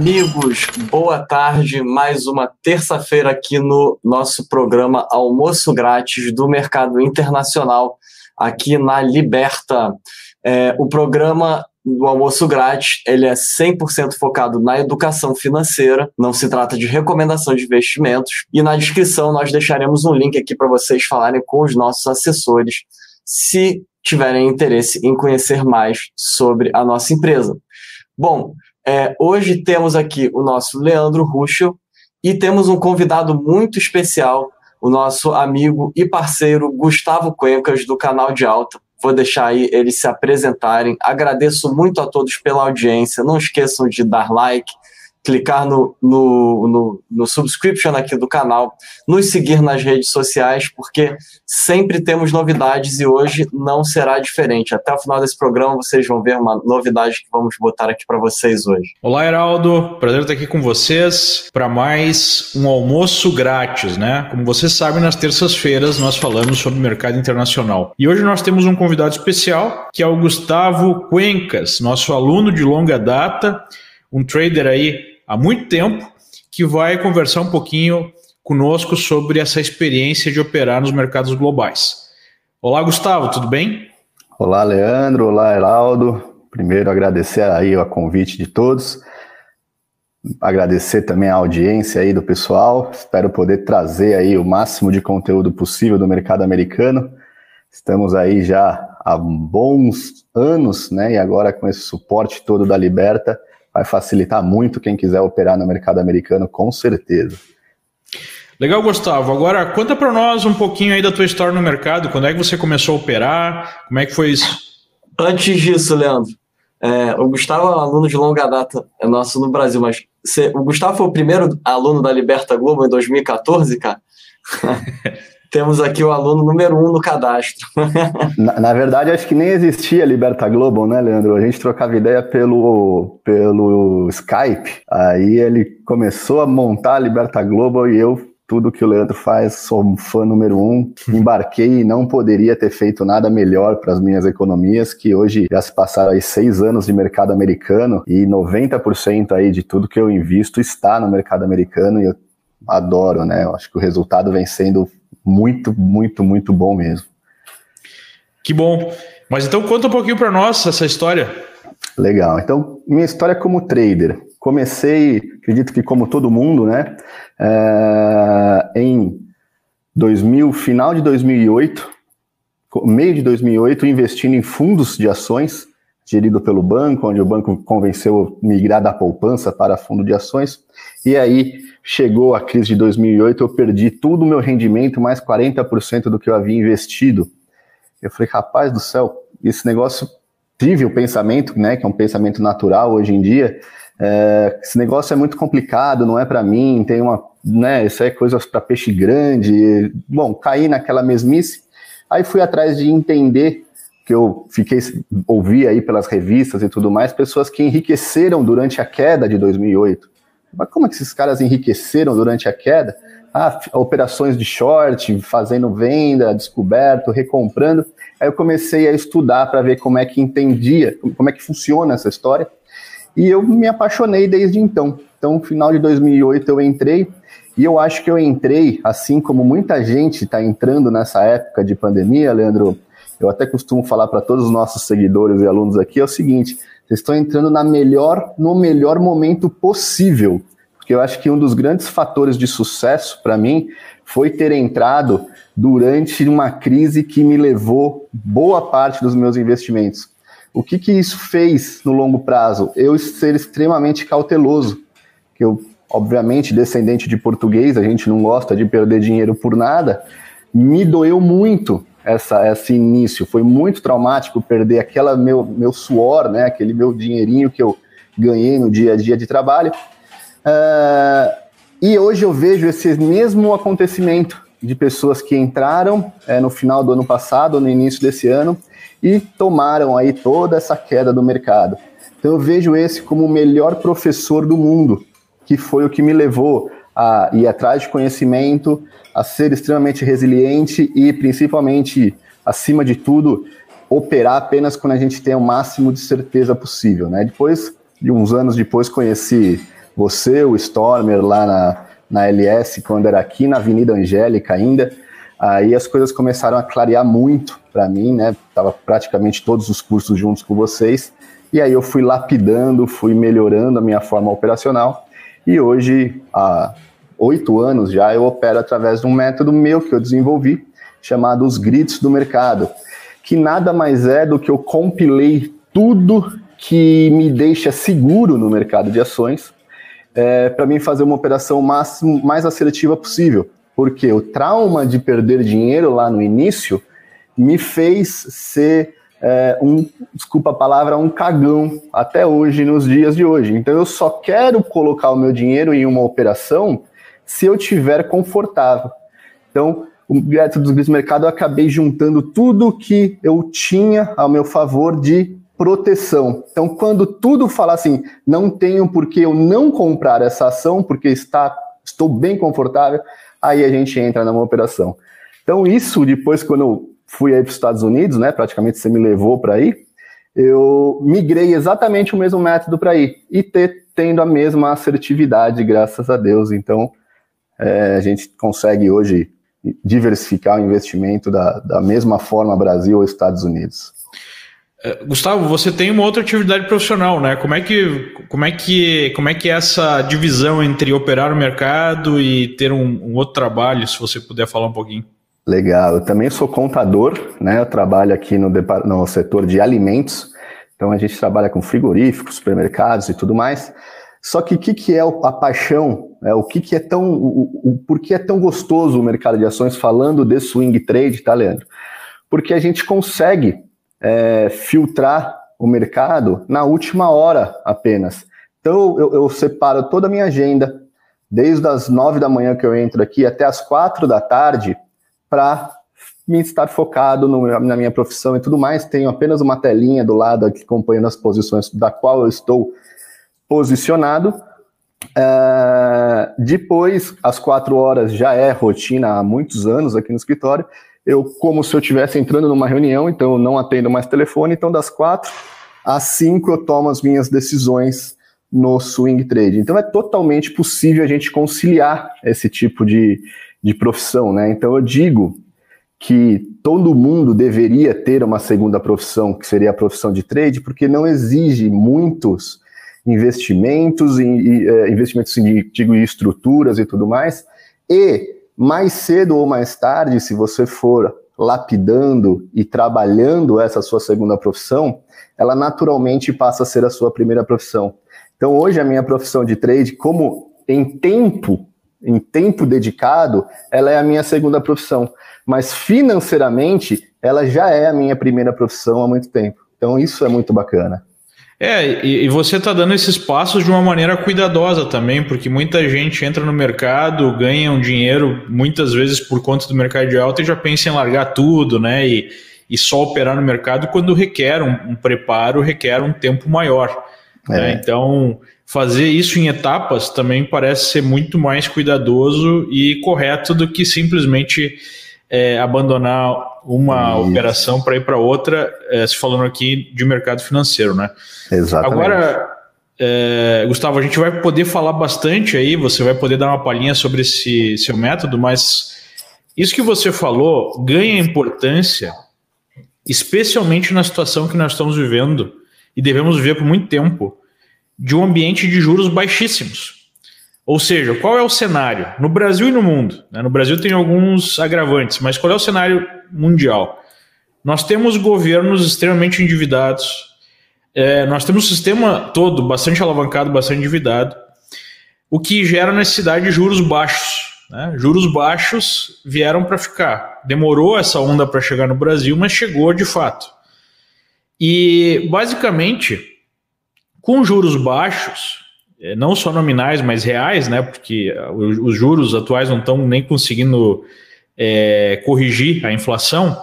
Amigos, boa tarde. Mais uma terça-feira aqui no nosso programa Almoço Grátis do Mercado Internacional, aqui na Liberta. É, o programa do almoço grátis, ele é 100% focado na educação financeira, não se trata de recomendação de investimentos, e na descrição nós deixaremos um link aqui para vocês falarem com os nossos assessores, se tiverem interesse em conhecer mais sobre a nossa empresa. Bom, é, hoje temos aqui o nosso Leandro Ruschel e temos um convidado muito especial, o nosso amigo e parceiro Gustavo Cuencas, do canal de Alta. Vou deixar aí eles se apresentarem. Agradeço muito a todos pela audiência. Não esqueçam de dar like, clicar no, no, no, no, subscription aqui do canal, nos seguir nas redes sociais, porque sempre temos novidades e hoje não será diferente. Até o final desse programa vocês vão ver uma novidade que vamos botar aqui para vocês hoje. Olá, Heraldo. Prazer estar aqui com vocês para mais um almoço grátis, né? Como vocês sabem, nas terças-feiras nós falamos sobre mercado internacional. E hoje nós temos um convidado especial, que é o Gustavo Cuencas, nosso aluno de longa data, um trader aí há muito tempo, que vai conversar um pouquinho conosco sobre essa experiência de operar nos mercados globais. Olá, Gustavo, tudo bem? Olá, Leandro. Olá, Heraldo. Primeiro, agradecer aí o convite de todos. Agradecer também a audiência aí do pessoal. Espero poder trazer aí o máximo de conteúdo possível do mercado americano. Estamos aí já há bons anos, né? E agora com esse suporte todo da Liberta, vai facilitar muito quem quiser operar no mercado americano, com certeza. Legal, Gustavo. Agora, conta para nós um pouquinho aí da tua história no mercado. Quando é que você começou a operar? Como é que foi isso? Antes disso, Leandro, é, o Gustavo é um aluno de longa data, é nosso no Brasil, mas você, o Gustavo foi o primeiro aluno da Liberta Globo em 2014, cara? temos aqui o aluno número um no cadastro. na, na, verdade, acho que nem existia Liberta Global, né, Leandro? A gente trocava ideia pelo, pelo Skype. Aí ele começou a montar a Liberta Global e eu, tudo que o Leandro faz, sou um fã número um. Embarquei e não poderia ter feito nada melhor para as minhas economias, que hoje já se passaram aí seis anos de mercado americano e 90% aí de tudo que eu invisto está no mercado americano e eu adoro, né? Eu acho que o resultado vem sendo muito, muito, muito bom mesmo. Que bom. Mas então conta um pouquinho para nós essa história. Legal. Então, minha história como trader. Comecei, acredito que como todo mundo, né? É, em 2000, final de 2008, meio de 2008, investindo em fundos de ações, gerido pelo banco, onde o banco convenceu migrar da poupança para fundo de ações. E aí chegou a crise de 2008, eu perdi todo o meu rendimento, mais 40% do que eu havia investido. Eu falei, rapaz do céu, esse negócio, tive o pensamento, né, que é um pensamento natural hoje em dia, é, esse negócio é muito complicado, não é para mim, tem uma, né, isso é coisa para peixe grande. Bom, caí naquela mesmice, aí fui atrás de entender que eu fiquei ouvi aí pelas revistas e tudo mais, pessoas que enriqueceram durante a queda de 2008. Mas como é que esses caras enriqueceram durante a queda? Ah, operações de short, fazendo venda, descoberto, recomprando. Aí eu comecei a estudar para ver como é que entendia, como é que funciona essa história. E eu me apaixonei desde então. Então, final de 2008 eu entrei e eu acho que eu entrei, assim como muita gente está entrando nessa época de pandemia, Leandro. Eu até costumo falar para todos os nossos seguidores e alunos aqui é o seguinte: vocês estão entrando na melhor, no melhor momento possível. Porque eu acho que um dos grandes fatores de sucesso para mim foi ter entrado durante uma crise que me levou boa parte dos meus investimentos. O que, que isso fez no longo prazo? Eu ser extremamente cauteloso. Que eu, obviamente, descendente de português, a gente não gosta de perder dinheiro por nada. Me doeu muito essa, esse início. Foi muito traumático perder aquela meu, meu suor, né, aquele meu dinheirinho que eu ganhei no dia a dia de trabalho. Uh, e hoje eu vejo esse mesmo acontecimento de pessoas que entraram é, no final do ano passado, no início desse ano, e tomaram aí toda essa queda do mercado. Então eu vejo esse como o melhor professor do mundo, que foi o que me levou a ir atrás de conhecimento, a ser extremamente resiliente e, principalmente, acima de tudo, operar apenas quando a gente tem o máximo de certeza possível. Né? Depois, de uns anos depois, conheci você, o Stormer, lá na, na LS, quando era aqui na Avenida Angélica ainda. Aí as coisas começaram a clarear muito para mim, né? Tava praticamente todos os cursos juntos com vocês. E aí eu fui lapidando, fui melhorando a minha forma operacional. E hoje, há oito anos já, eu opero através de um método meu que eu desenvolvi, chamado os grids do mercado, que nada mais é do que eu compilei tudo que me deixa seguro no mercado de ações é, para mim fazer uma operação máximo, mais assertiva possível. Porque o trauma de perder dinheiro lá no início me fez ser é, um, desculpa a palavra, um cagão até hoje, nos dias de hoje. Então eu só quero colocar o meu dinheiro em uma operação se eu tiver confortável. Então, o método do mercado eu acabei juntando tudo que eu tinha ao meu favor de proteção. Então, quando tudo fala assim, não tenho por que eu não comprar essa ação, porque está, estou bem confortável, aí a gente entra numa operação. Então, isso depois, quando eu fui aí para os Estados Unidos, né? Praticamente você me levou para aí, eu migrei exatamente o mesmo método para ir e ter, tendo a mesma assertividade, graças a Deus. Então, é, a gente consegue hoje diversificar o investimento da, da mesma forma Brasil ou Estados Unidos. É, Gustavo, você tem uma outra atividade profissional, né? Como é que, como é que, como é que é essa divisão entre operar o mercado e ter um, um outro trabalho, se você puder falar um pouquinho? Legal, eu também sou contador, né? Eu trabalho aqui no, no setor de alimentos, então a gente trabalha com frigoríficos, supermercados e tudo mais. Só que o que, que é a paixão? É, o que, que é tão. O, o, por que é tão gostoso o mercado de ações falando de swing trade, tá, Leandro? Porque a gente consegue é, filtrar o mercado na última hora apenas. Então eu, eu separo toda a minha agenda, desde as nove da manhã que eu entro aqui até as quatro da tarde, para me estar focado no, na minha profissão e tudo mais. Tenho apenas uma telinha do lado aqui acompanhando as posições da qual eu estou posicionado. É, depois, às quatro horas, já é rotina há muitos anos aqui no escritório. Eu, como se eu estivesse entrando numa reunião, então eu não atendo mais telefone. Então, das quatro às cinco, eu tomo as minhas decisões no swing trade. Então, é totalmente possível a gente conciliar esse tipo de, de profissão, né? Então, eu digo que todo mundo deveria ter uma segunda profissão, que seria a profissão de trade, porque não exige muitos investimentos, em, é, investimentos em, digo, em estruturas e tudo mais, e mais cedo ou mais tarde, se você for lapidando e trabalhando essa sua segunda profissão, ela naturalmente passa a ser a sua primeira profissão. Então, hoje, a minha profissão de trade, como em tempo, em tempo dedicado, ela é a minha segunda profissão. Mas financeiramente, ela já é a minha primeira profissão há muito tempo. Então, isso é muito bacana. É, e, e você está dando esses passos de uma maneira cuidadosa também, porque muita gente entra no mercado, ganha um dinheiro, muitas vezes por conta do mercado de alta, e já pensa em largar tudo, né? E, e só operar no mercado quando requer um, um preparo, requer um tempo maior. É. Né? Então, fazer isso em etapas também parece ser muito mais cuidadoso e correto do que simplesmente é, abandonar uma Isso. operação para ir para outra, é, se falando aqui de mercado financeiro, né? Exatamente. Agora, é, Gustavo, a gente vai poder falar bastante aí, você vai poder dar uma palhinha sobre esse seu método, mas isso que você falou ganha importância, especialmente na situação que nós estamos vivendo e devemos viver por muito tempo, de um ambiente de juros baixíssimos. Ou seja, qual é o cenário no Brasil e no mundo? Né? No Brasil tem alguns agravantes, mas qual é o cenário mundial? Nós temos governos extremamente endividados, é, nós temos um sistema todo bastante alavancado, bastante endividado, o que gera necessidade de juros baixos. Né? Juros baixos vieram para ficar. Demorou essa onda para chegar no Brasil, mas chegou de fato. E, basicamente, com juros baixos, não só nominais, mas reais, né? Porque uh, os juros atuais não estão nem conseguindo é, corrigir a inflação.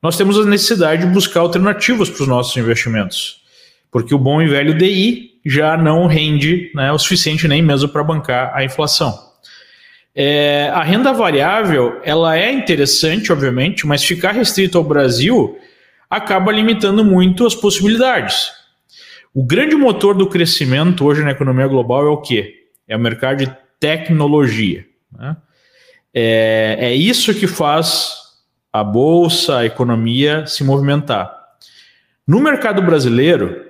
Nós temos a necessidade de buscar alternativas para os nossos investimentos, porque o bom e velho DI já não rende né, o suficiente nem mesmo para bancar a inflação. É, a renda variável ela é interessante, obviamente, mas ficar restrito ao Brasil acaba limitando muito as possibilidades. O grande motor do crescimento hoje na economia global é o quê? É o mercado de tecnologia. Né? É, é isso que faz a bolsa, a economia se movimentar. No mercado brasileiro,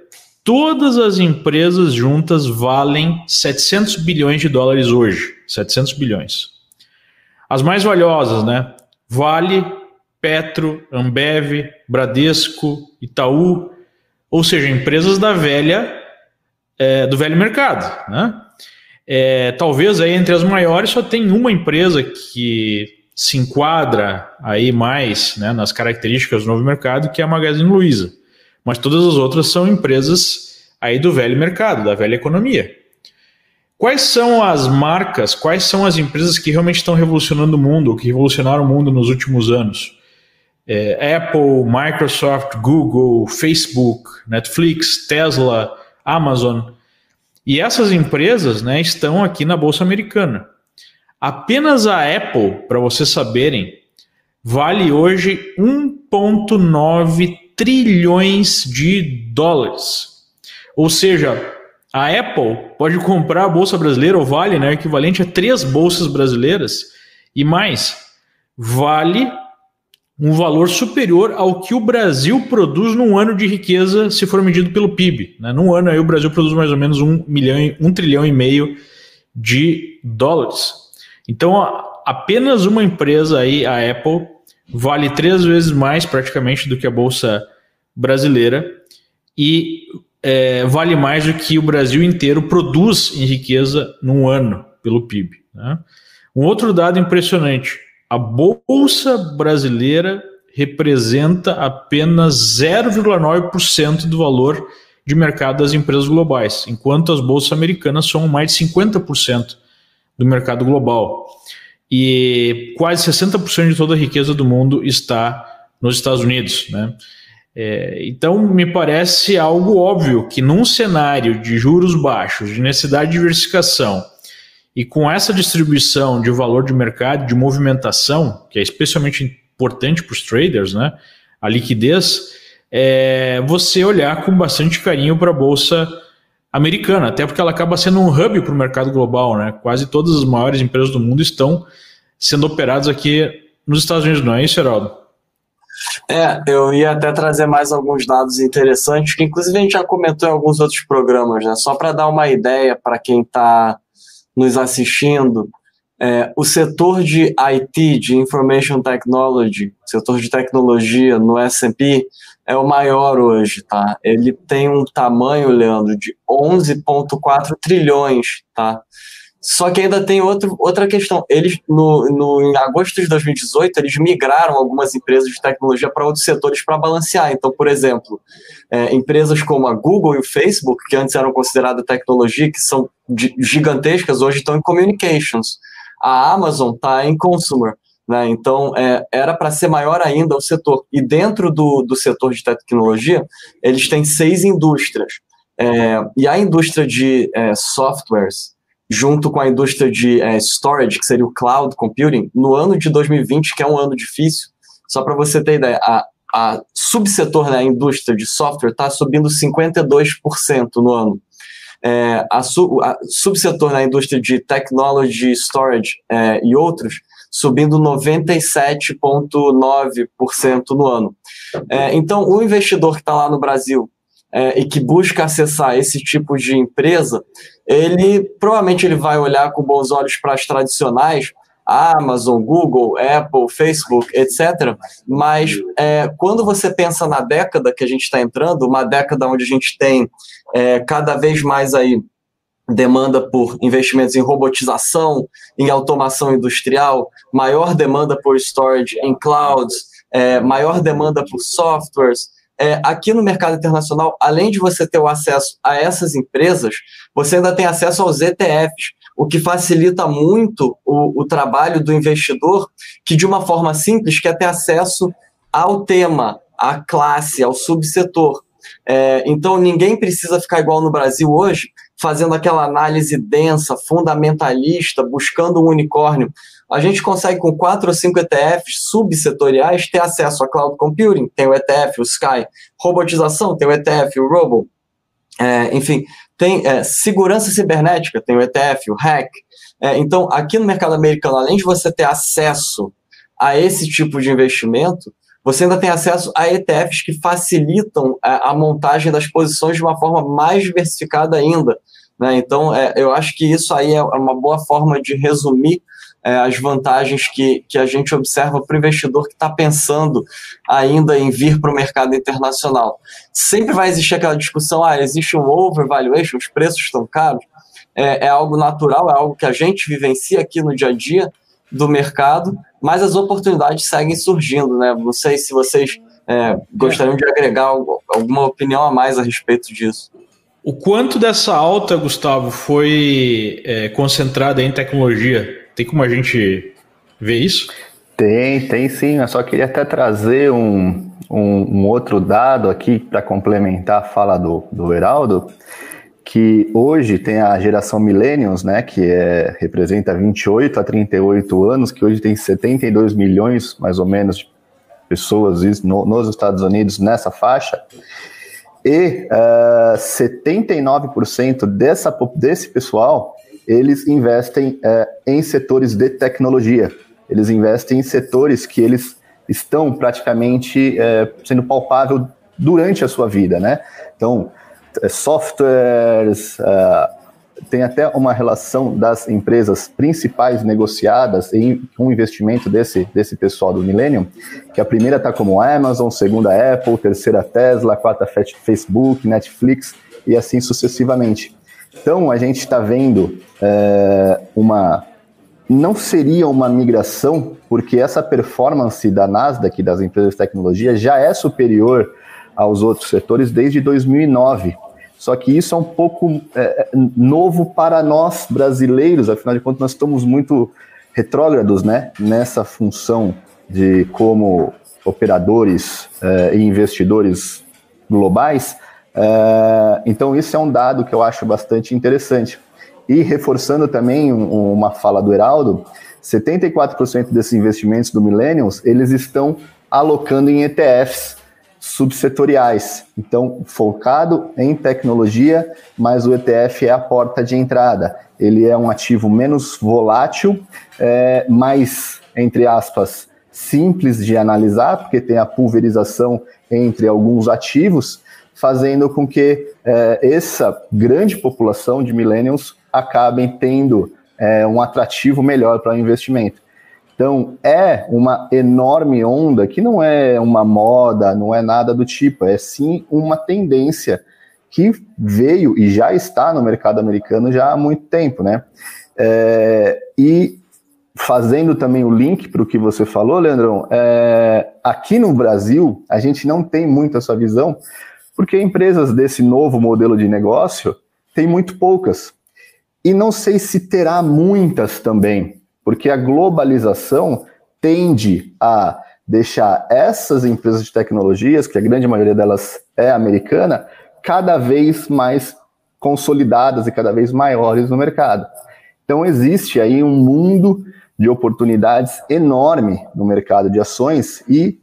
todas as empresas juntas valem 700 bilhões de dólares hoje. 700 bilhões. As mais valiosas, né? Vale, Petro, Ambev, Bradesco, Itaú, ou seja, empresas da velha é, do velho mercado, né? É, talvez aí entre as maiores só tem uma empresa que se enquadra aí mais né, nas características do novo mercado, que é a Magazine Luiza. Mas todas as outras são empresas aí do velho mercado, da velha economia. Quais são as marcas, quais são as empresas que realmente estão revolucionando o mundo, que revolucionaram o mundo nos últimos anos? É, Apple, Microsoft, Google, Facebook, Netflix, Tesla, Amazon. E essas empresas né, estão aqui na Bolsa Americana. Apenas a Apple, para vocês saberem, vale hoje 1,9 trilhões de dólares. Ou seja, a Apple pode comprar a Bolsa Brasileira, ou vale, né, equivalente a três bolsas brasileiras, e mais, vale um valor superior ao que o Brasil produz num ano de riqueza, se for medido pelo PIB. Né? Num ano aí o Brasil produz mais ou menos um milhão, um trilhão e meio de dólares. Então, apenas uma empresa aí, a Apple, vale três vezes mais praticamente do que a bolsa brasileira e é, vale mais do que o Brasil inteiro produz em riqueza num ano pelo PIB. Né? Um outro dado impressionante: a bolsa brasileira representa apenas 0,9% do valor de mercado das empresas globais, enquanto as bolsas americanas são mais de 50% do mercado global. E quase 60% de toda a riqueza do mundo está nos Estados Unidos. Né? É, então, me parece algo óbvio que num cenário de juros baixos, de necessidade de diversificação, e com essa distribuição de valor de mercado, de movimentação, que é especialmente importante para os traders, né? A liquidez, é você olhar com bastante carinho para a bolsa americana, até porque ela acaba sendo um hub para o mercado global, né? Quase todas as maiores empresas do mundo estão sendo operadas aqui nos Estados Unidos, não é isso, Heraldo? É, eu ia até trazer mais alguns dados interessantes, que inclusive a gente já comentou em alguns outros programas, né? Só para dar uma ideia para quem está nos assistindo, é, o setor de IT, de Information Technology, setor de tecnologia no S&P, é o maior hoje, tá? Ele tem um tamanho, Leandro, de 11,4 trilhões, tá? Só que ainda tem outro, outra questão. Eles, no, no, em agosto de 2018, eles migraram algumas empresas de tecnologia para outros setores para balancear. Então, por exemplo, é, empresas como a Google e o Facebook, que antes eram consideradas tecnologia, que são gigantescas, hoje estão em communications. A Amazon está em consumer. Né? Então, é, era para ser maior ainda o setor. E dentro do, do setor de tecnologia, eles têm seis indústrias. É, e a indústria de é, softwares, junto com a indústria de é, storage, que seria o cloud computing, no ano de 2020, que é um ano difícil, só para você ter ideia, a, a subsetor da né, indústria de software está subindo 52% no ano. É, a, su, a subsetor na indústria de technology, storage é, e outros subindo 97,9% no ano. É, então, o investidor que está lá no Brasil é, e que busca acessar esse tipo de empresa, ele provavelmente ele vai olhar com bons olhos para as tradicionais, Amazon, Google, Apple, Facebook, etc. Mas é, quando você pensa na década que a gente está entrando, uma década onde a gente tem é, cada vez mais aí demanda por investimentos em robotização, em automação industrial, maior demanda por storage em clouds, é, maior demanda por softwares, é, aqui no mercado internacional, além de você ter o acesso a essas empresas, você ainda tem acesso aos ETFs, o que facilita muito o, o trabalho do investidor, que de uma forma simples quer ter acesso ao tema, à classe, ao subsetor. É, então, ninguém precisa ficar igual no Brasil hoje, fazendo aquela análise densa, fundamentalista, buscando um unicórnio a gente consegue com quatro ou cinco ETFs subsetoriais ter acesso a cloud computing, tem o ETF, o Sky, robotização, tem o ETF, o Robo, é, enfim, tem é, segurança cibernética, tem o ETF, o REC. É, então, aqui no mercado americano, além de você ter acesso a esse tipo de investimento, você ainda tem acesso a ETFs que facilitam a, a montagem das posições de uma forma mais diversificada ainda. Né? Então, é, eu acho que isso aí é uma boa forma de resumir é, as vantagens que, que a gente observa para o investidor que está pensando ainda em vir para o mercado internacional. Sempre vai existir aquela discussão: ah, existe um overvaluation, os preços estão caros. É, é algo natural, é algo que a gente vivencia aqui no dia a dia do mercado, mas as oportunidades seguem surgindo, né? Não sei se vocês é, gostariam de agregar alguma opinião a mais a respeito disso. O quanto dessa alta, Gustavo, foi é, concentrada em tecnologia? Tem como a gente ver isso? Tem, tem sim. Eu só queria até trazer um, um, um outro dado aqui para complementar a fala do, do Heraldo, que hoje tem a geração Millennials, né, que é, representa 28 a 38 anos, que hoje tem 72 milhões, mais ou menos, de pessoas no, nos Estados Unidos nessa faixa, e uh, eh, 79% dessa, desse pessoal eles investem é, em setores de tecnologia. Eles investem em setores que eles estão praticamente é, sendo palpável durante a sua vida, né? Então, é, softwares, é, tem até uma relação das empresas principais negociadas em um investimento desse, desse pessoal do Millennium, que a primeira está como Amazon, segunda Apple, terceira Tesla, quarta Facebook, Netflix e assim sucessivamente. Então, a gente está vendo é, uma. Não seria uma migração, porque essa performance da Nasdaq, das empresas de tecnologia, já é superior aos outros setores desde 2009. Só que isso é um pouco é, novo para nós brasileiros, afinal de contas, nós estamos muito retrógrados né, nessa função de como operadores é, e investidores globais. É, então, isso é um dado que eu acho bastante interessante. E reforçando também um, uma fala do Heraldo, 74% desses investimentos do Millennials, eles estão alocando em ETFs subsetoriais. Então, focado em tecnologia, mas o ETF é a porta de entrada. Ele é um ativo menos volátil, é, mais, entre aspas, simples de analisar, porque tem a pulverização entre alguns ativos, fazendo com que é, essa grande população de millennials acabem tendo é, um atrativo melhor para o investimento. Então, é uma enorme onda que não é uma moda, não é nada do tipo, é sim uma tendência que veio e já está no mercado americano já há muito tempo, né? É, e fazendo também o link para o que você falou, Leandrão, é, aqui no Brasil a gente não tem muito essa visão, porque empresas desse novo modelo de negócio tem muito poucas. E não sei se terá muitas também, porque a globalização tende a deixar essas empresas de tecnologias, que a grande maioria delas é americana, cada vez mais consolidadas e cada vez maiores no mercado. Então existe aí um mundo de oportunidades enorme no mercado de ações e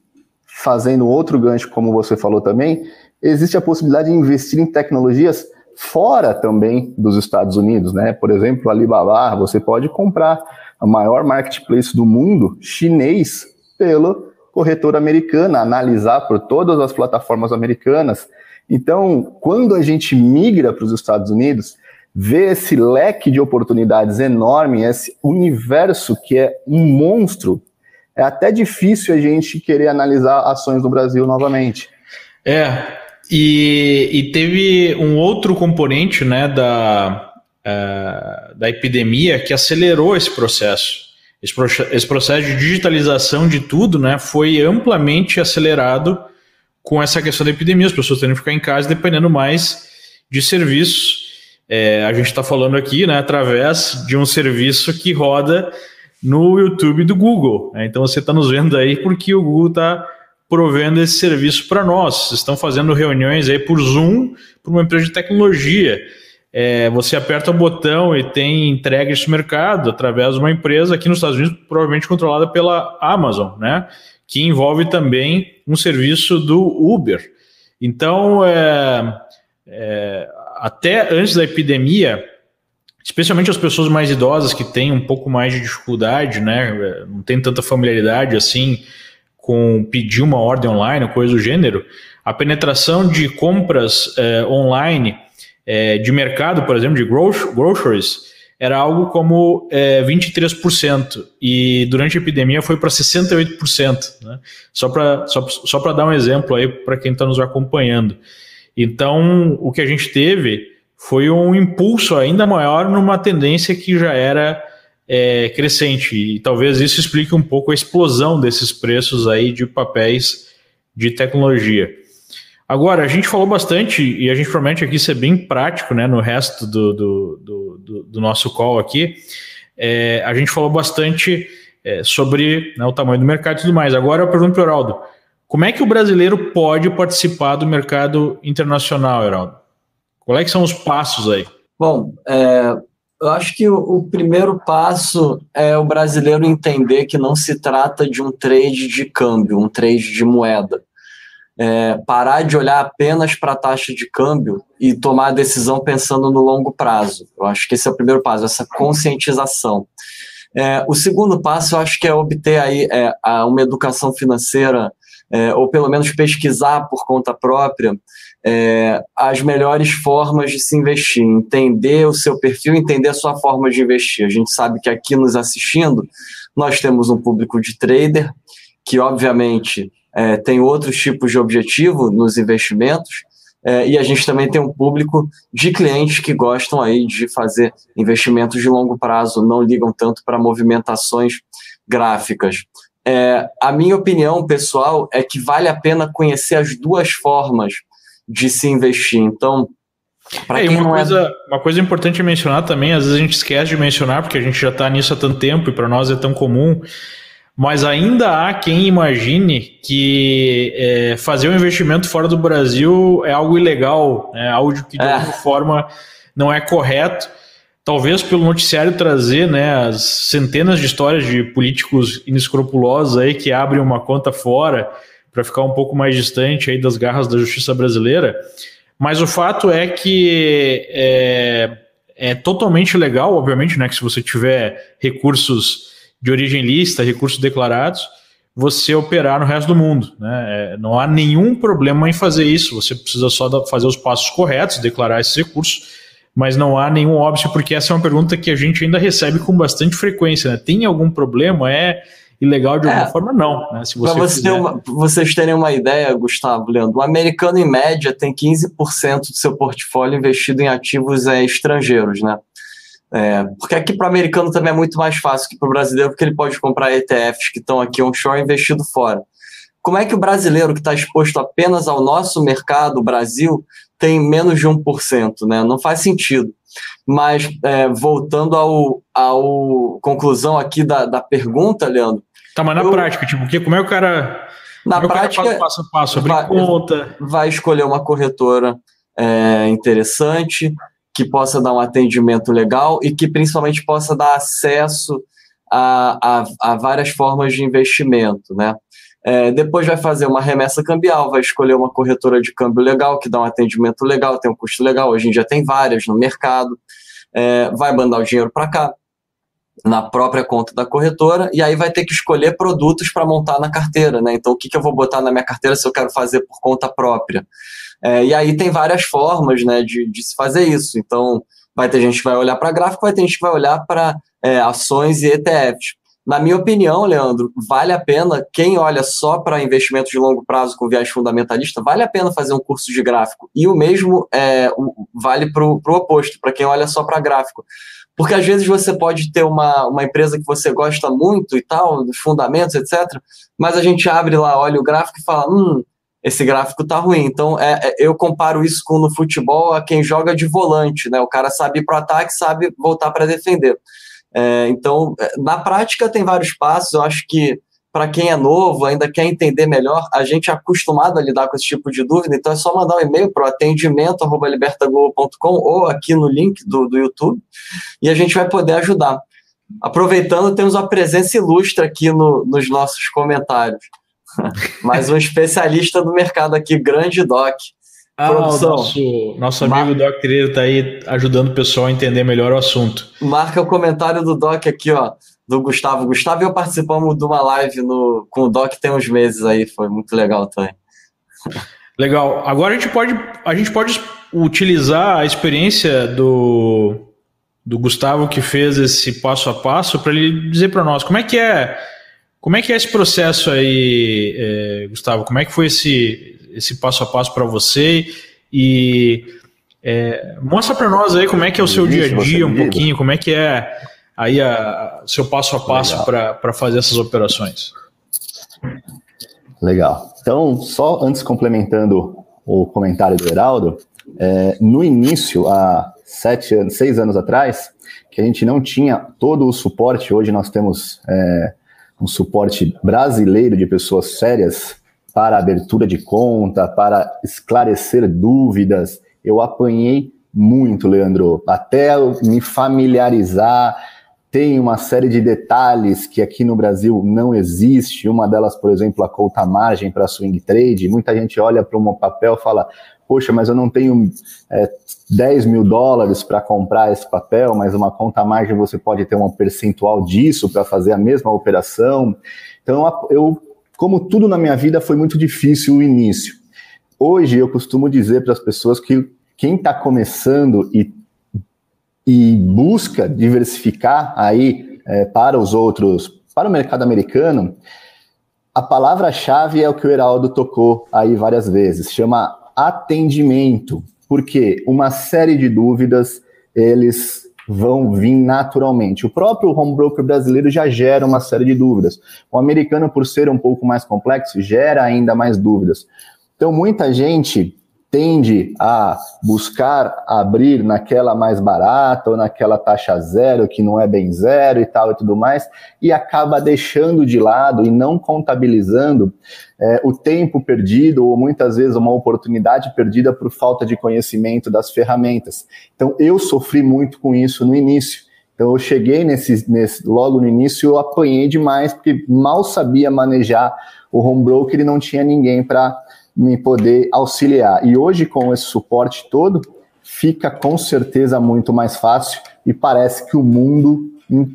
fazendo outro gancho, como você falou também, existe a possibilidade de investir em tecnologias fora também dos Estados Unidos, né? Por exemplo, Alibaba, você pode comprar a maior marketplace do mundo chinês pelo corretor americano, analisar por todas as plataformas americanas. Então, quando a gente migra para os Estados Unidos, vê esse leque de oportunidades enorme, esse universo que é um monstro, é até difícil a gente querer analisar ações do Brasil novamente. É, e, e teve um outro componente né, da, uh, da epidemia que acelerou esse processo. Esse, esse processo de digitalização de tudo né, foi amplamente acelerado com essa questão da epidemia, as pessoas tendo que ficar em casa dependendo mais de serviços. É, a gente está falando aqui né, através de um serviço que roda no YouTube do Google. Né? Então você está nos vendo aí porque o Google está provendo esse serviço para nós. Estão fazendo reuniões aí por Zoom para uma empresa de tecnologia. É, você aperta o botão e tem entrega esse mercado através de uma empresa aqui nos Estados Unidos, provavelmente controlada pela Amazon, né? Que envolve também um serviço do Uber. Então, é, é, até antes da epidemia, especialmente as pessoas mais idosas que têm um pouco mais de dificuldade, né, não tem tanta familiaridade assim com pedir uma ordem online, coisa do gênero, a penetração de compras é, online é, de mercado, por exemplo, de groceries, era algo como é, 23%, e durante a epidemia foi para 68%. Né? Só para só, só dar um exemplo aí para quem está nos acompanhando. Então, o que a gente teve foi um impulso ainda maior numa tendência que já era é, crescente, e talvez isso explique um pouco a explosão desses preços aí de papéis de tecnologia. Agora, a gente falou bastante, e a gente promete aqui ser bem prático né, no resto do, do, do, do nosso call aqui. É, a gente falou bastante é, sobre né, o tamanho do mercado e tudo mais. Agora eu pergunto para o Heraldo: como é que o brasileiro pode participar do mercado internacional, Heraldo? Quais é são os passos aí? Bom, é, eu acho que o, primeiro passo é o brasileiro entender que não se trata de um trade de câmbio, um trade de moeda é, parar de olhar apenas para a taxa de câmbio e tomar a decisão pensando no longo prazo. Eu acho que esse é o primeiro passo, essa conscientização. É, o segundo passo, eu acho que é obter aí é, uma educação financeira, é, ou pelo menos pesquisar por conta própria é, as melhores formas de se investir, entender o seu perfil, entender a sua forma de investir. A gente sabe que aqui nos assistindo, nós temos um público de trader que, obviamente, é, tem outros tipos de objetivo nos investimentos, é, e a gente também tem um público de clientes que gostam aí de fazer investimentos de longo prazo, não ligam tanto para movimentações gráficas. É, a minha opinião pessoal é que vale a pena conhecer as duas formas de se investir. Então, é, uma, é coisa, é... uma coisa importante mencionar também, às vezes a gente esquece de mencionar, porque a gente já está nisso há tanto tempo e para nós é tão comum, mas ainda há quem imagine que é, fazer um investimento fora do Brasil é algo ilegal, é algo que de é. alguma forma não é correto. Talvez pelo noticiário trazer né, as centenas de histórias de políticos inescrupulosos aí que abrem uma conta fora para ficar um pouco mais distante aí das garras da justiça brasileira. Mas o fato é que é, é totalmente legal, obviamente, né, que se você tiver recursos de origem lícita, recursos declarados, você operar no resto do mundo. Né? É, não há nenhum problema em fazer isso, você precisa só fazer os passos corretos, declarar esses recursos, mas não há nenhum óbvio, porque essa é uma pergunta que a gente ainda recebe com bastante frequência. Né? Tem algum problema? É ilegal de alguma é, forma? Não. Né? Se você Para você vocês terem uma ideia, Gustavo, Leandro, o americano, em média, tem 15% do seu portfólio investido em ativos é, estrangeiros, né? É, porque aqui para o americano também é muito mais fácil que para o brasileiro, porque ele pode comprar ETFs que estão aqui onshore investido fora. Como é que o brasileiro que está exposto apenas ao nosso mercado, o Brasil, tem menos de 1%? Né? Não faz sentido. Mas, é, voltando ao, ao conclusão aqui da, da pergunta, Leandro. Tá, mas na eu, prática, tipo, que, como é que o cara. Na prática, faz passo a passo, abrir vai, conta. Vai escolher uma corretora é, interessante, que possa dar um atendimento legal e que principalmente possa dar acesso a, a, a várias formas de investimento, né? É, depois vai fazer uma remessa cambial, vai escolher uma corretora de câmbio legal, que dá um atendimento legal, tem um custo legal. Hoje em dia tem várias no mercado. É, vai mandar o dinheiro para cá, na própria conta da corretora, e aí vai ter que escolher produtos para montar na carteira. Né? Então, o que, que eu vou botar na minha carteira se eu quero fazer por conta própria? É, e aí tem várias formas né, de, de se fazer isso. Então, vai ter gente que vai olhar para gráfico, vai ter gente que vai olhar para é, ações e ETFs. Na minha opinião, Leandro, vale a pena, quem olha só para investimentos de longo prazo com viés fundamentalista, vale a pena fazer um curso de gráfico. E o mesmo é, vale para o oposto, para quem olha só para gráfico. Porque às vezes você pode ter uma, uma empresa que você gosta muito e tal, dos fundamentos, etc. Mas a gente abre lá, olha o gráfico e fala: hum, esse gráfico tá ruim. Então, é, é, eu comparo isso com no futebol a quem joga de volante, né? O cara sabe ir para o ataque, sabe voltar para defender. É, então, é, na prática tem vários passos. Eu acho que para quem é novo, ainda quer entender melhor, a gente é acostumado a lidar com esse tipo de dúvida, então é só mandar um e-mail para o atendimento@libertaglobo.com ou aqui no link do, do YouTube e a gente vai poder ajudar. Aproveitando, temos uma presença ilustre aqui no, nos nossos comentários. Mais um especialista do mercado aqui, grande Doc. Ah, Produção. o nosso, nosso amigo Mar... Doc Treiro está aí ajudando o pessoal a entender melhor o assunto. Marca o comentário do Doc aqui, ó, do Gustavo. Gustavo e eu participamos de uma live no, com o Doc tem uns meses aí, foi muito legal também. Legal. Agora a gente pode, a gente pode utilizar a experiência do, do Gustavo que fez esse passo a passo para ele dizer para nós como é que é como é que é esse processo aí, é, Gustavo? Como é que foi esse, esse passo a passo para você e é, mostra para nós aí como é que é o seu dia a dia um pouquinho, como é que é aí o seu passo a passo para fazer essas operações. Legal. Então, só antes complementando o comentário do Heraldo, é, no início, há sete anos, seis anos atrás, que a gente não tinha todo o suporte, hoje nós temos é, um suporte brasileiro de pessoas sérias para abertura de conta, para esclarecer dúvidas. Eu apanhei muito, Leandro, até me familiarizar. Tem uma série de detalhes que aqui no Brasil não existe. Uma delas, por exemplo, a conta margem para swing trade. Muita gente olha para um papel e fala: Poxa, mas eu não tenho é, 10 mil dólares para comprar esse papel, mas uma conta margem você pode ter um percentual disso para fazer a mesma operação. Então, eu como tudo na minha vida foi muito difícil o início. Hoje eu costumo dizer para as pessoas que quem está começando e, e busca diversificar aí é, para os outros, para o mercado americano, a palavra-chave é o que o Heraldo tocou aí várias vezes, chama atendimento, porque uma série de dúvidas eles vão vir naturalmente. O próprio home broker brasileiro já gera uma série de dúvidas. O americano, por ser um pouco mais complexo, gera ainda mais dúvidas. Então, muita gente tende a buscar abrir naquela mais barata ou naquela taxa zero, que não é bem zero e tal e tudo mais, e acaba deixando de lado e não contabilizando é, o tempo perdido ou muitas vezes uma oportunidade perdida por falta de conhecimento das ferramentas. Então, eu sofri muito com isso no início. Então, eu cheguei nesse, nesse logo no início, eu apanhei demais, porque mal sabia manejar o home broker e não tinha ninguém para me poder auxiliar. E hoje, com esse suporte todo, fica com certeza muito mais fácil e parece que o mundo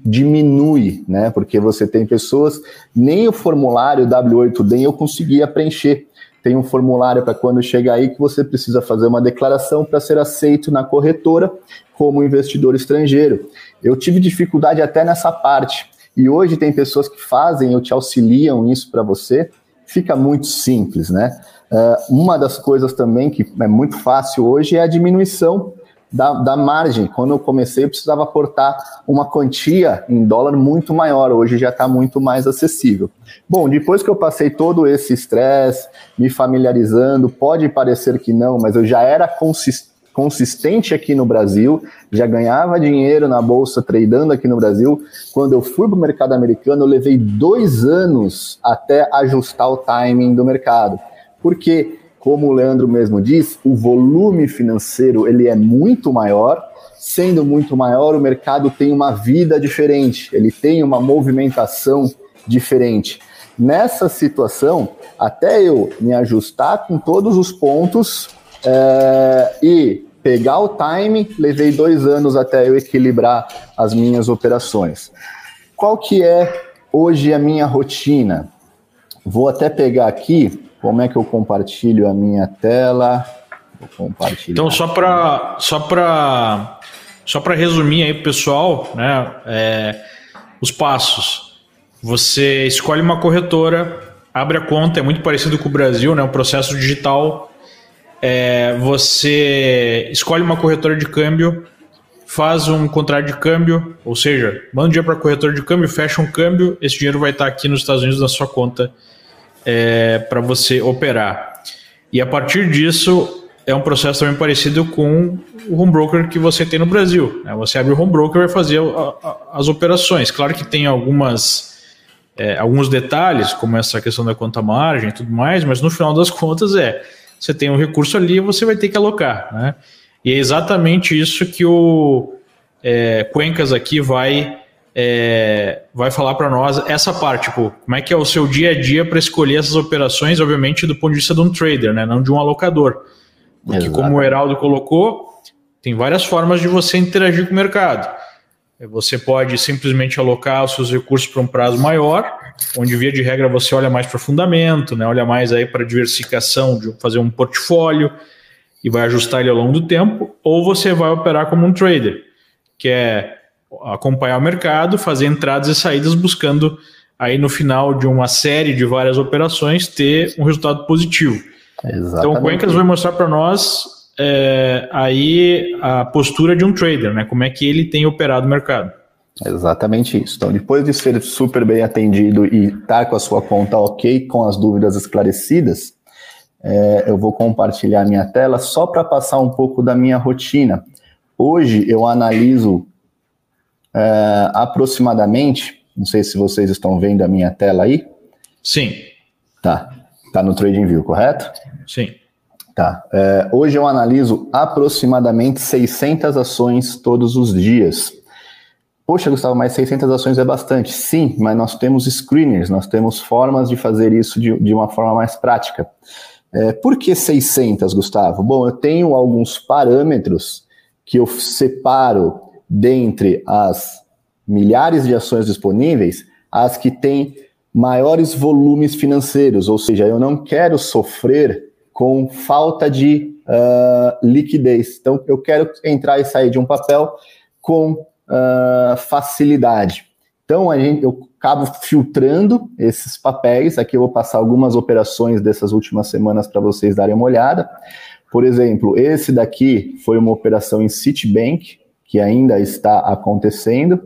diminui, né? Porque você tem pessoas, nem o formulário W8DEM eu conseguia preencher. Tem um formulário para quando chega aí que você precisa fazer uma declaração para ser aceito na corretora como investidor estrangeiro. Eu tive dificuldade até nessa parte. E hoje tem pessoas que fazem ou te auxiliam isso para você. Fica muito simples, né? Uh, uma das coisas também que é muito fácil hoje é a diminuição da, da margem. Quando eu comecei, eu precisava aportar uma quantia em dólar muito maior, hoje já está muito mais acessível. Bom, depois que eu passei todo esse estresse, me familiarizando, pode parecer que não, mas eu já era consistente consistente aqui no Brasil, já ganhava dinheiro na bolsa tradando aqui no Brasil. Quando eu fui para o mercado americano, eu levei dois anos até ajustar o timing do mercado porque, como o Leandro mesmo diz, o volume financeiro ele é muito maior, sendo muito maior, o mercado tem uma vida diferente, ele tem uma movimentação diferente. Nessa situação, até eu me ajustar com todos os pontos é, e pegar o time, levei dois anos até eu equilibrar as minhas operações. Qual que é hoje a minha rotina? Vou até pegar aqui como é que eu compartilho a minha tela? Então, só para só para só para resumir aí, pessoal, né? É, os passos. Você escolhe uma corretora, abre a conta, é muito parecido com o Brasil, né? O processo digital. É, você escolhe uma corretora de câmbio, faz um contrato de câmbio, ou seja, manda dinheiro para a corretora de câmbio, fecha um câmbio, esse dinheiro vai estar aqui nos Estados Unidos na sua conta é, para você operar. E a partir disso, é um processo também parecido com o home broker que você tem no Brasil. Né? Você abre o home broker e vai fazer a, a, as operações. Claro que tem algumas, é, alguns detalhes, como essa questão da conta margem e tudo mais, mas no final das contas é você tem um recurso ali e você vai ter que alocar. Né? E é exatamente isso que o é, Cuencas aqui vai é, vai falar para nós essa parte, tipo, como é que é o seu dia a dia para escolher essas operações, obviamente do ponto de vista de um trader, né, não de um alocador. Porque, como o Heraldo colocou, tem várias formas de você interagir com o mercado. Você pode simplesmente alocar os seus recursos para um prazo maior, onde via de regra você olha mais para fundamento, né? olha mais aí para diversificação, de fazer um portfólio e vai ajustar ele ao longo do tempo, ou você vai operar como um trader, que é acompanhar o mercado, fazer entradas e saídas buscando aí no final de uma série de várias operações ter um resultado positivo. Exatamente. Então o Cuencas vai mostrar para nós é, aí a postura de um trader, né? Como é que ele tem operado o mercado. Exatamente isso. Então, depois de ser super bem atendido e estar tá com a sua conta ok, com as dúvidas esclarecidas, é, eu vou compartilhar minha tela só para passar um pouco da minha rotina. Hoje eu analiso é, aproximadamente, não sei se vocês estão vendo a minha tela aí. Sim. Tá. Tá no TradingView, correto? Sim. Tá. É, hoje eu analiso aproximadamente 600 ações todos os dias. Poxa, Gustavo, mas 600 ações é bastante. Sim, mas nós temos screeners, nós temos formas de fazer isso de, de uma forma mais prática. É, por que 600, Gustavo? Bom, eu tenho alguns parâmetros que eu separo dentre as milhares de ações disponíveis, as que têm maiores volumes financeiros, ou seja, eu não quero sofrer com falta de uh, liquidez. Então, eu quero entrar e sair de um papel com uh, facilidade. Então, a gente, eu acabo filtrando esses papéis. Aqui eu vou passar algumas operações dessas últimas semanas para vocês darem uma olhada. Por exemplo, esse daqui foi uma operação em Citibank, que ainda está acontecendo.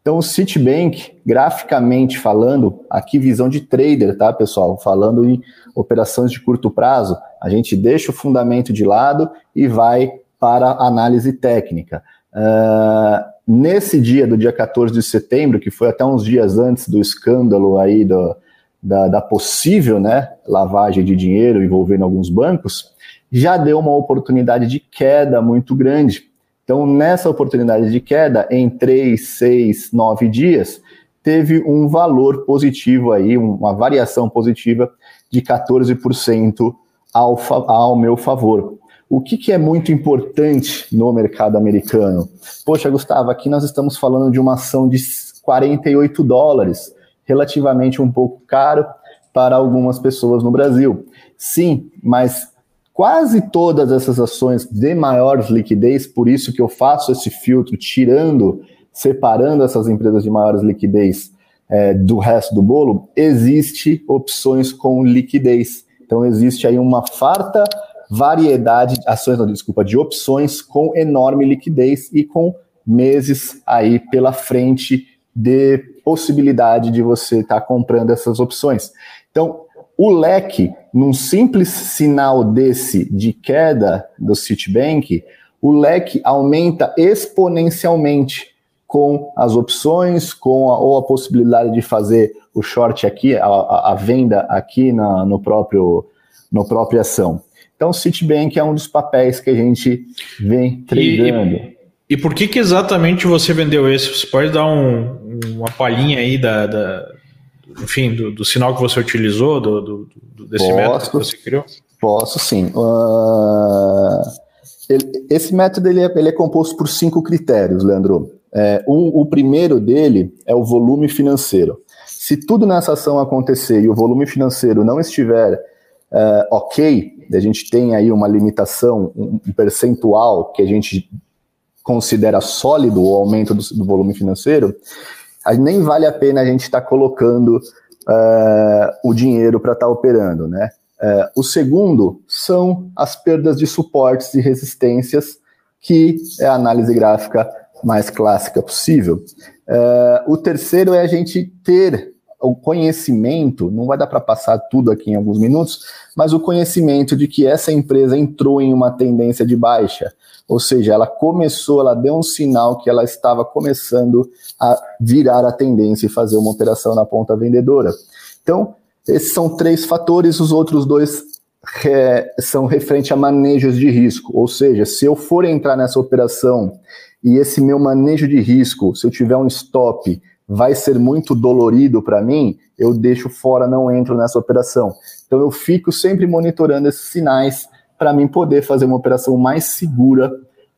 Então, o Citibank, graficamente falando, aqui visão de trader, tá, pessoal? Falando em operações de curto prazo, a gente deixa o fundamento de lado e vai para análise técnica. Uh, nesse dia, do dia 14 de setembro, que foi até uns dias antes do escândalo aí do, da, da possível né, lavagem de dinheiro envolvendo alguns bancos, já deu uma oportunidade de queda muito grande. Então, nessa oportunidade de queda, em 3, 6, 9 dias, teve um valor positivo aí, uma variação positiva de 14% ao, ao meu favor. O que, que, é muito importante no mercado americano? Poxa, Gustavo, aqui nós estamos falando de uma ação de 48 dólares, relativamente um pouco caro para algumas pessoas no Brasil. Sim, mas quase todas essas ações de maior liquidez, por isso que eu faço esse filtro, tirando, separando essas empresas de maiores liquidez é, do resto do bolo, existe opções com liquidez. Então existe aí uma farta variedade, ações, não, desculpa, de opções com enorme liquidez e com meses aí pela frente de possibilidade de você estar tá comprando essas opções. Então, o leque, num simples sinal desse de queda do Citibank, o leque aumenta exponencialmente com as opções, com a, ou a possibilidade de fazer o short aqui, a, a venda aqui na, no próprio no própria ação. Então, o Citibank é um dos papéis que a gente vem treinando. E, e, por que, que exatamente você vendeu esse? Você pode dar um, uma palhinha aí da, da enfim, do, do, sinal que você utilizou, do, do, do desse posso, método que você criou? Posso sim. Uh, ele, esse método ele é, ele é, composto por cinco critérios, Leandro. É, um, o primeiro dele é o volume financeiro. Se tudo nessa ação acontecer e o volume financeiro não estiver uh, ok, a gente tem aí uma limitação, um percentual que a gente considera sólido o aumento do, do volume financeiro, nem vale a pena a gente estar tá colocando uh, o dinheiro para estar tá operando, né? Uh, o segundo são as perdas de suportes e resistências, que é a análise gráfica mais clássica possível. Uh, o terceiro é a gente ter o conhecimento, não vai dar para passar tudo aqui em alguns minutos, mas o conhecimento de que essa empresa entrou em uma tendência de baixa, ou seja, ela começou, ela deu um sinal que ela estava começando a virar a tendência e fazer uma operação na ponta vendedora. Então, esses são três fatores, os outros dois é, são referente a manejos de risco, ou seja, se eu for entrar nessa operação e esse meu manejo de risco, se eu tiver um stop, vai ser muito dolorido para mim, eu deixo fora, não entro nessa operação. Então eu fico sempre monitorando esses sinais para mim poder fazer uma operação mais segura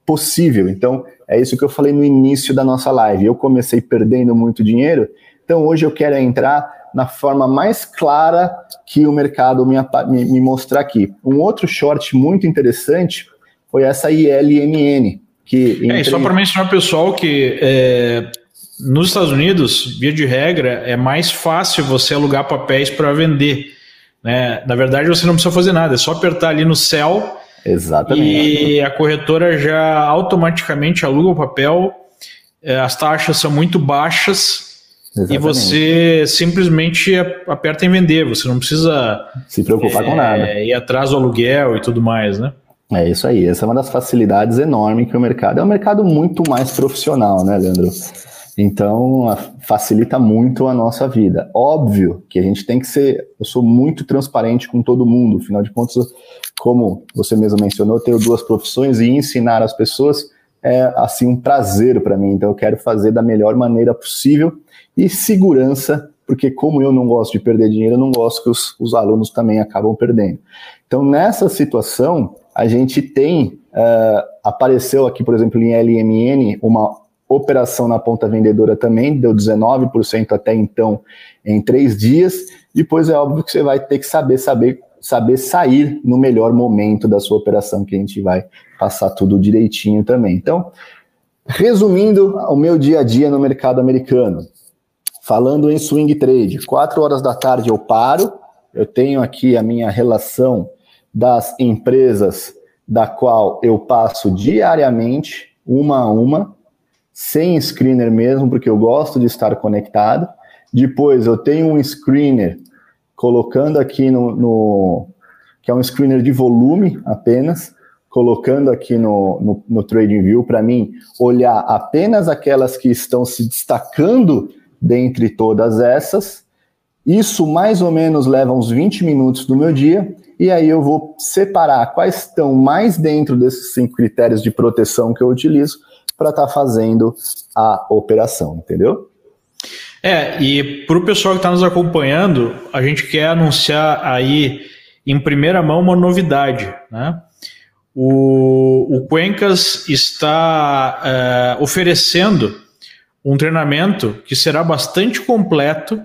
possível. Então, é isso que eu falei no início da nossa live. Eu comecei perdendo muito dinheiro, então hoje eu quero entrar na forma mais clara que o mercado me, me, me mostrar aqui. Um outro short muito interessante foi essa ILMN. Que entre... É, só para mencionar pessoal que é, nos Estados Unidos, via de regra, é mais fácil você alugar papéis para vender. Né? Na verdade, você não precisa fazer nada, é só apertar ali no céu Exatamente. e a corretora já automaticamente aluga o papel. É, as taxas são muito baixas Exatamente. E você simplesmente aperta em vender, você não precisa se preocupar é, com nada. Ir atrás do aluguel e tudo mais, né? É isso aí, essa é uma das facilidades enormes que o mercado. É um mercado muito mais profissional, né, Leandro? Então, facilita muito a nossa vida. Óbvio que a gente tem que ser. Eu sou muito transparente com todo mundo, afinal de contas, como você mesmo mencionou, eu tenho duas profissões e ensinar as pessoas é assim um prazer para mim. Então, eu quero fazer da melhor maneira possível e segurança, porque como eu não gosto de perder dinheiro, eu não gosto que os, os alunos também acabam perdendo. Então, nessa situação, a gente tem, uh, apareceu aqui, por exemplo, em LMN, uma operação na ponta vendedora também, deu 19% até então em três dias, depois é óbvio que você vai ter que saber, saber, saber sair no melhor momento da sua operação, que a gente vai passar tudo direitinho também. Então, resumindo o meu dia a dia no mercado americano, Falando em swing trade, 4 horas da tarde eu paro, eu tenho aqui a minha relação das empresas da qual eu passo diariamente, uma a uma, sem screener mesmo, porque eu gosto de estar conectado. Depois eu tenho um screener colocando aqui no, no que é um screener de volume apenas, colocando aqui no, no, no TradingView para mim olhar apenas aquelas que estão se destacando dentre todas essas. Isso mais ou menos leva uns 20 minutos do meu dia, e aí eu vou separar quais estão mais dentro desses cinco critérios de proteção que eu utilizo para estar tá fazendo a operação, entendeu? É, e para o pessoal que está nos acompanhando, a gente quer anunciar aí em primeira mão uma novidade, né? O, o Cuencas está é, oferecendo um treinamento que será bastante completo,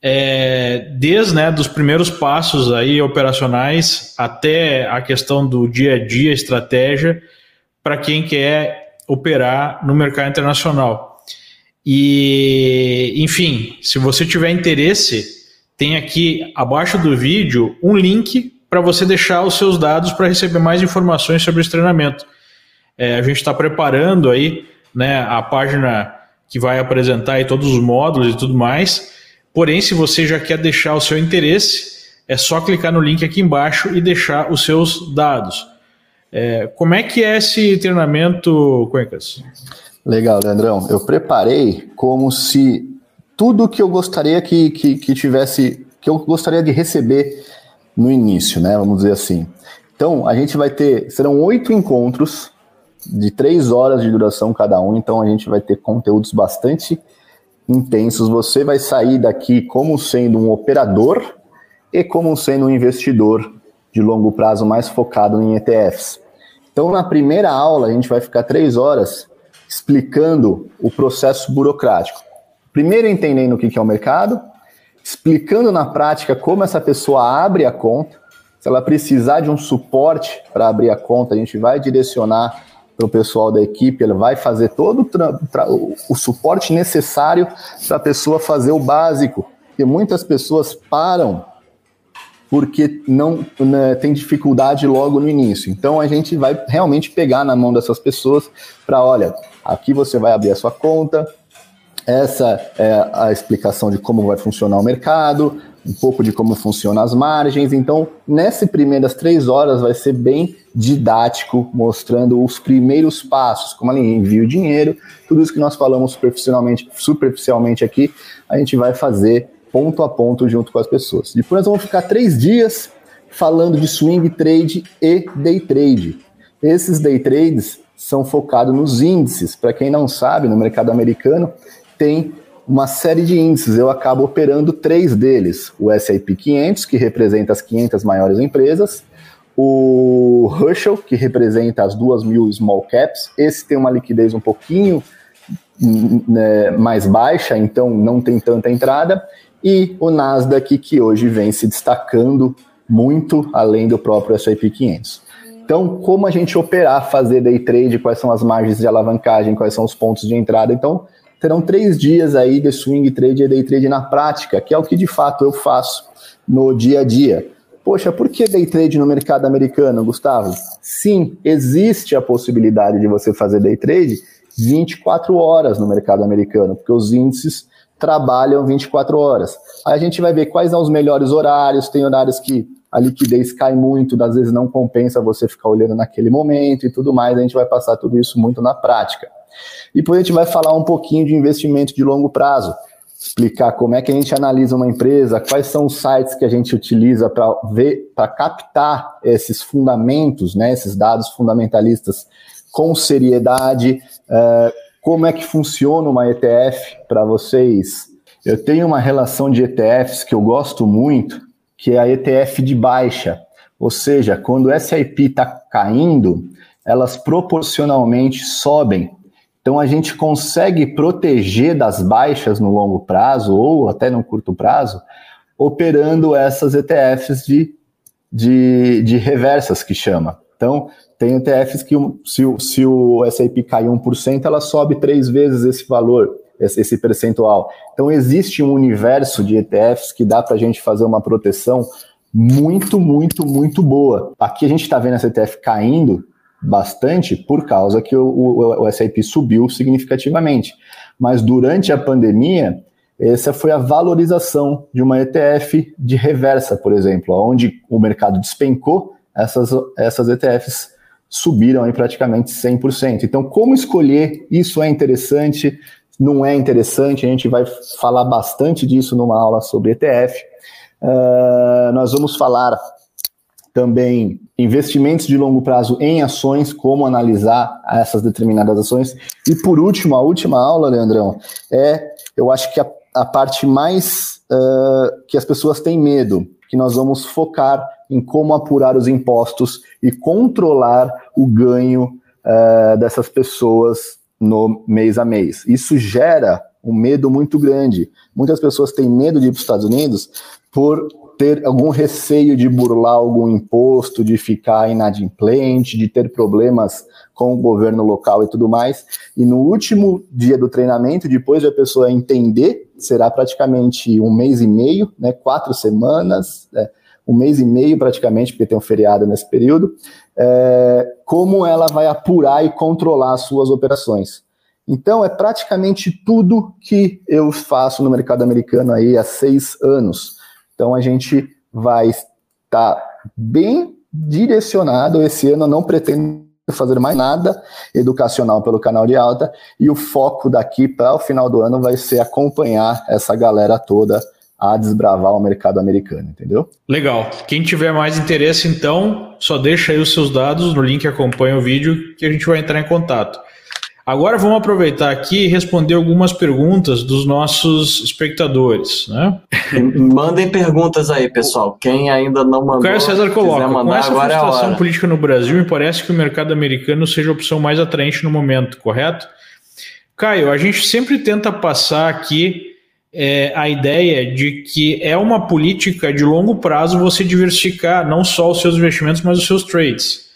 é, desde né, dos primeiros passos aí operacionais até a questão do dia a dia, estratégia, para quem quer operar no mercado internacional. E, enfim, se você tiver interesse, tem aqui abaixo do vídeo um link para você deixar os seus dados para receber mais informações sobre esse treinamento. É, a gente está preparando aí né, a página que vai apresentar aí todos os módulos e tudo mais. Porém, se você já quer deixar o seu interesse, é só clicar no link aqui embaixo e deixar os seus dados. É, como é que é esse treinamento, Cuencas? Legal, Leandrão. Eu preparei como se tudo que eu gostaria que, que, que tivesse, que eu gostaria de receber no início, né? Vamos dizer assim. Então, a gente vai ter, serão oito encontros de três horas de duração cada um, então a gente vai ter conteúdos bastante intensos. Você vai sair daqui como sendo um operador e como sendo um investidor de longo prazo mais focado em ETFs. Então, na primeira aula, a gente vai ficar três horas explicando o processo burocrático. Primeiro, entendendo o que é o mercado, explicando na prática como essa pessoa abre a conta. Se ela precisar de um suporte para abrir a conta, a gente vai direcionar para o pessoal da equipe, ele vai fazer todo o, o suporte necessário para a pessoa fazer o básico. Porque muitas pessoas param porque não né, tem dificuldade logo no início. Então a gente vai realmente pegar na mão dessas pessoas para, olha, aqui você vai abrir a sua conta, essa é a explicação de como vai funcionar o mercado, um pouco de como funcionam as margens. Então, nessas primeiras três horas vai ser bem didático, mostrando os primeiros passos, como ali envio dinheiro, tudo isso que nós falamos superficialmente, superficialmente aqui, a gente vai fazer ponto a ponto junto com as pessoas. Depois nós vamos ficar três dias falando de swing trade e day trade. Esses day trades são focados nos índices. Para quem não sabe, no mercado americano tem uma série de índices. Eu acabo operando três deles: o S&P 500, que representa as 500 maiores empresas, o Herschel, que representa as duas mil small caps. Esse tem uma liquidez um pouquinho né, mais baixa, então não tem tanta entrada. E o Nasdaq, que hoje vem se destacando muito além do próprio S&P 500. Então, como a gente operar, fazer day trade, quais são as margens de alavancagem, quais são os pontos de entrada. Então, terão três dias aí de swing trade e day trade na prática, que é o que de fato eu faço no dia a dia. Poxa, por que day trade no mercado americano, Gustavo? Sim, existe a possibilidade de você fazer day trade 24 horas no mercado americano, porque os índices trabalham 24 horas. Aí a gente vai ver quais são os melhores horários, tem horários que a liquidez cai muito, às vezes não compensa você ficar olhando naquele momento e tudo mais, a gente vai passar tudo isso muito na prática. E depois a gente vai falar um pouquinho de investimento de longo prazo, explicar como é que a gente analisa uma empresa, quais são os sites que a gente utiliza para ver, para captar esses fundamentos, né, esses dados fundamentalistas com seriedade, uh, como é que funciona uma ETF para vocês. Eu tenho uma relação de ETFs que eu gosto muito, que é a ETF de baixa. Ou seja, quando o SIP está caindo, elas proporcionalmente sobem. Então a gente consegue proteger das baixas no longo prazo ou até no curto prazo, operando essas ETFs de, de, de reversas que chama. Então, tem ETFs que se, se o S&P cai 1%, ela sobe três vezes esse valor, esse, esse percentual. Então, existe um universo de ETFs que dá para a gente fazer uma proteção muito, muito, muito boa. Aqui a gente está vendo essa ETF caindo bastante por causa que o, o, o S&P subiu significativamente. Mas durante a pandemia, essa foi a valorização de uma ETF de reversa, por exemplo, onde o mercado despencou, essas, essas ETFs subiram aí praticamente 100%. Então, como escolher? Isso é interessante, não é interessante, a gente vai falar bastante disso numa aula sobre ETF. Uh, ah, nós vamos falar também investimentos de longo prazo em ações, como analisar essas determinadas ações. E por último, a última aula, Leandrão, é, eu acho que a, a parte mais uh, que as pessoas têm medo, que nós vamos focar em como apurar os impostos e controlar o ganho uh, dessas pessoas no mês a mês. Isso gera um medo muito grande. Muitas pessoas têm medo de ir para os Estados Unidos por ter algum receio de burlar algum imposto, de ficar inadimplente, de ter problemas com o governo local e tudo mais. E no último dia do treinamento, depois de a pessoa entender, será praticamente um mês e meio, né, quatro semanas, é, um mês e meio praticamente, porque tem um feriado nesse período, é, como ela vai apurar e controlar as suas operações. Então, é praticamente tudo que eu faço no mercado americano aí há seis anos. Então a gente vai estar bem direcionado. Esse ano não pretendo fazer mais nada educacional pelo canal de alta e o foco daqui para o final do ano vai ser acompanhar essa galera toda a desbravar o mercado americano, entendeu? Legal. Quem tiver mais interesse, então, só deixa aí os seus dados no link acompanha o vídeo que a gente vai entrar em contato. Agora vamos aproveitar aqui e responder algumas perguntas dos nossos espectadores. Né? Mandem perguntas aí, pessoal. Quem ainda não mandou. O Caio César coloca: mandar, com essa agora é frustração é política no Brasil, me parece que o mercado americano seja a opção mais atraente no momento, correto? Caio, a gente sempre tenta passar aqui é, a ideia de que é uma política de longo prazo você diversificar não só os seus investimentos, mas os seus trades.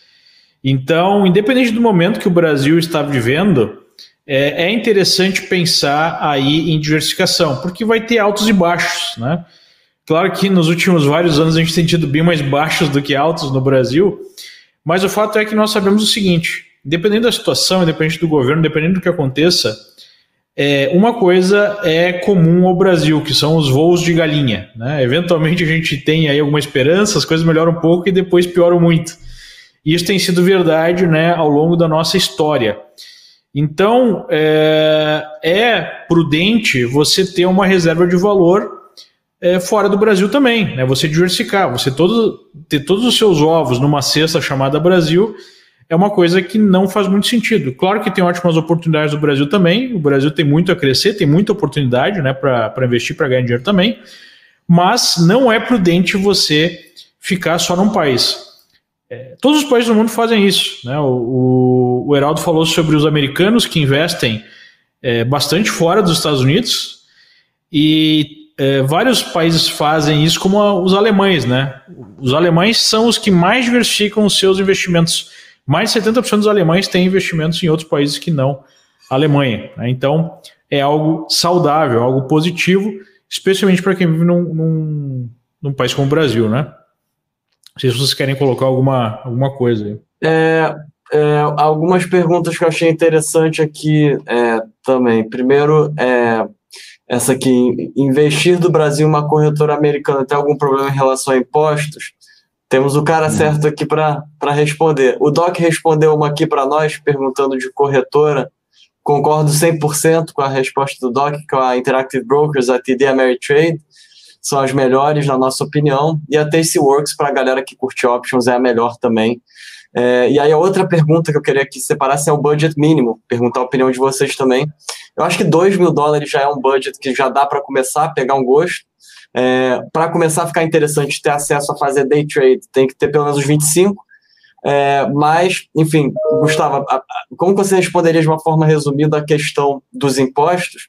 Então, independente do momento que o Brasil está vivendo, é, é, interessante pensar aí em diversificação, porque vai ter altos e baixos, né? Claro que nos últimos vários anos a gente tem tido bem mais baixos do que altos no Brasil, mas o fato é que nós sabemos o seguinte: independente da situação, independente do governo, independente do que aconteça, é, uma coisa é comum ao Brasil, que são os voos de galinha. Né? Eventualmente a gente tem aí alguma esperança, as coisas melhoram um pouco e depois pioram muito. E isso tem sido verdade né, ao longo da nossa história. Então, é, é prudente você ter uma reserva de valor é, fora do Brasil também, né? Você diversificar, você todo, ter todos os seus ovos numa cesta chamada Brasil é uma coisa que não faz muito sentido. Claro que tem ótimas oportunidades no Brasil também, o Brasil tem muito a crescer, tem muita oportunidade né, para investir, para ganhar dinheiro também, mas não é prudente você ficar só num país. É, todos os países do mundo fazem isso. Né? O, o, o Heraldo falou sobre os americanos que investem é, bastante fora dos Estados Unidos e é, vários países fazem isso, como a, os alemães. Né? Os alemães são os que mais diversificam os seus investimentos. Mais de 70% dos alemães têm investimentos em outros países que não a Alemanha. Né? Então, é algo saudável, algo positivo, especialmente para quem vive num, num, num país como o Brasil, né? Não sei se vocês querem colocar alguma, alguma coisa aí. É, é, algumas perguntas que eu achei interessante aqui é, também. Primeiro, é, essa aqui, investir do Brasil em uma corretora americana tem algum problema em relação a impostos? Temos o cara hum. certo aqui para responder. O Doc respondeu uma aqui para nós, perguntando de corretora. Concordo 100% com a resposta do Doc, com a Interactive Brokers, a TD Ameritrade são as melhores, na nossa opinião, e a Tastyworks, para a galera que curte options, é a melhor também. É, e aí a outra pergunta que eu queria que separasse é o budget mínimo, perguntar a opinião de vocês também. Eu acho que 2 mil dólares já é um budget que já dá para começar a pegar um gosto. É, para começar a ficar interessante ter acesso a fazer day trade, tem que ter pelo menos 25. É, mas, enfim, Gustavo, como você responderia de uma forma resumida a questão dos impostos?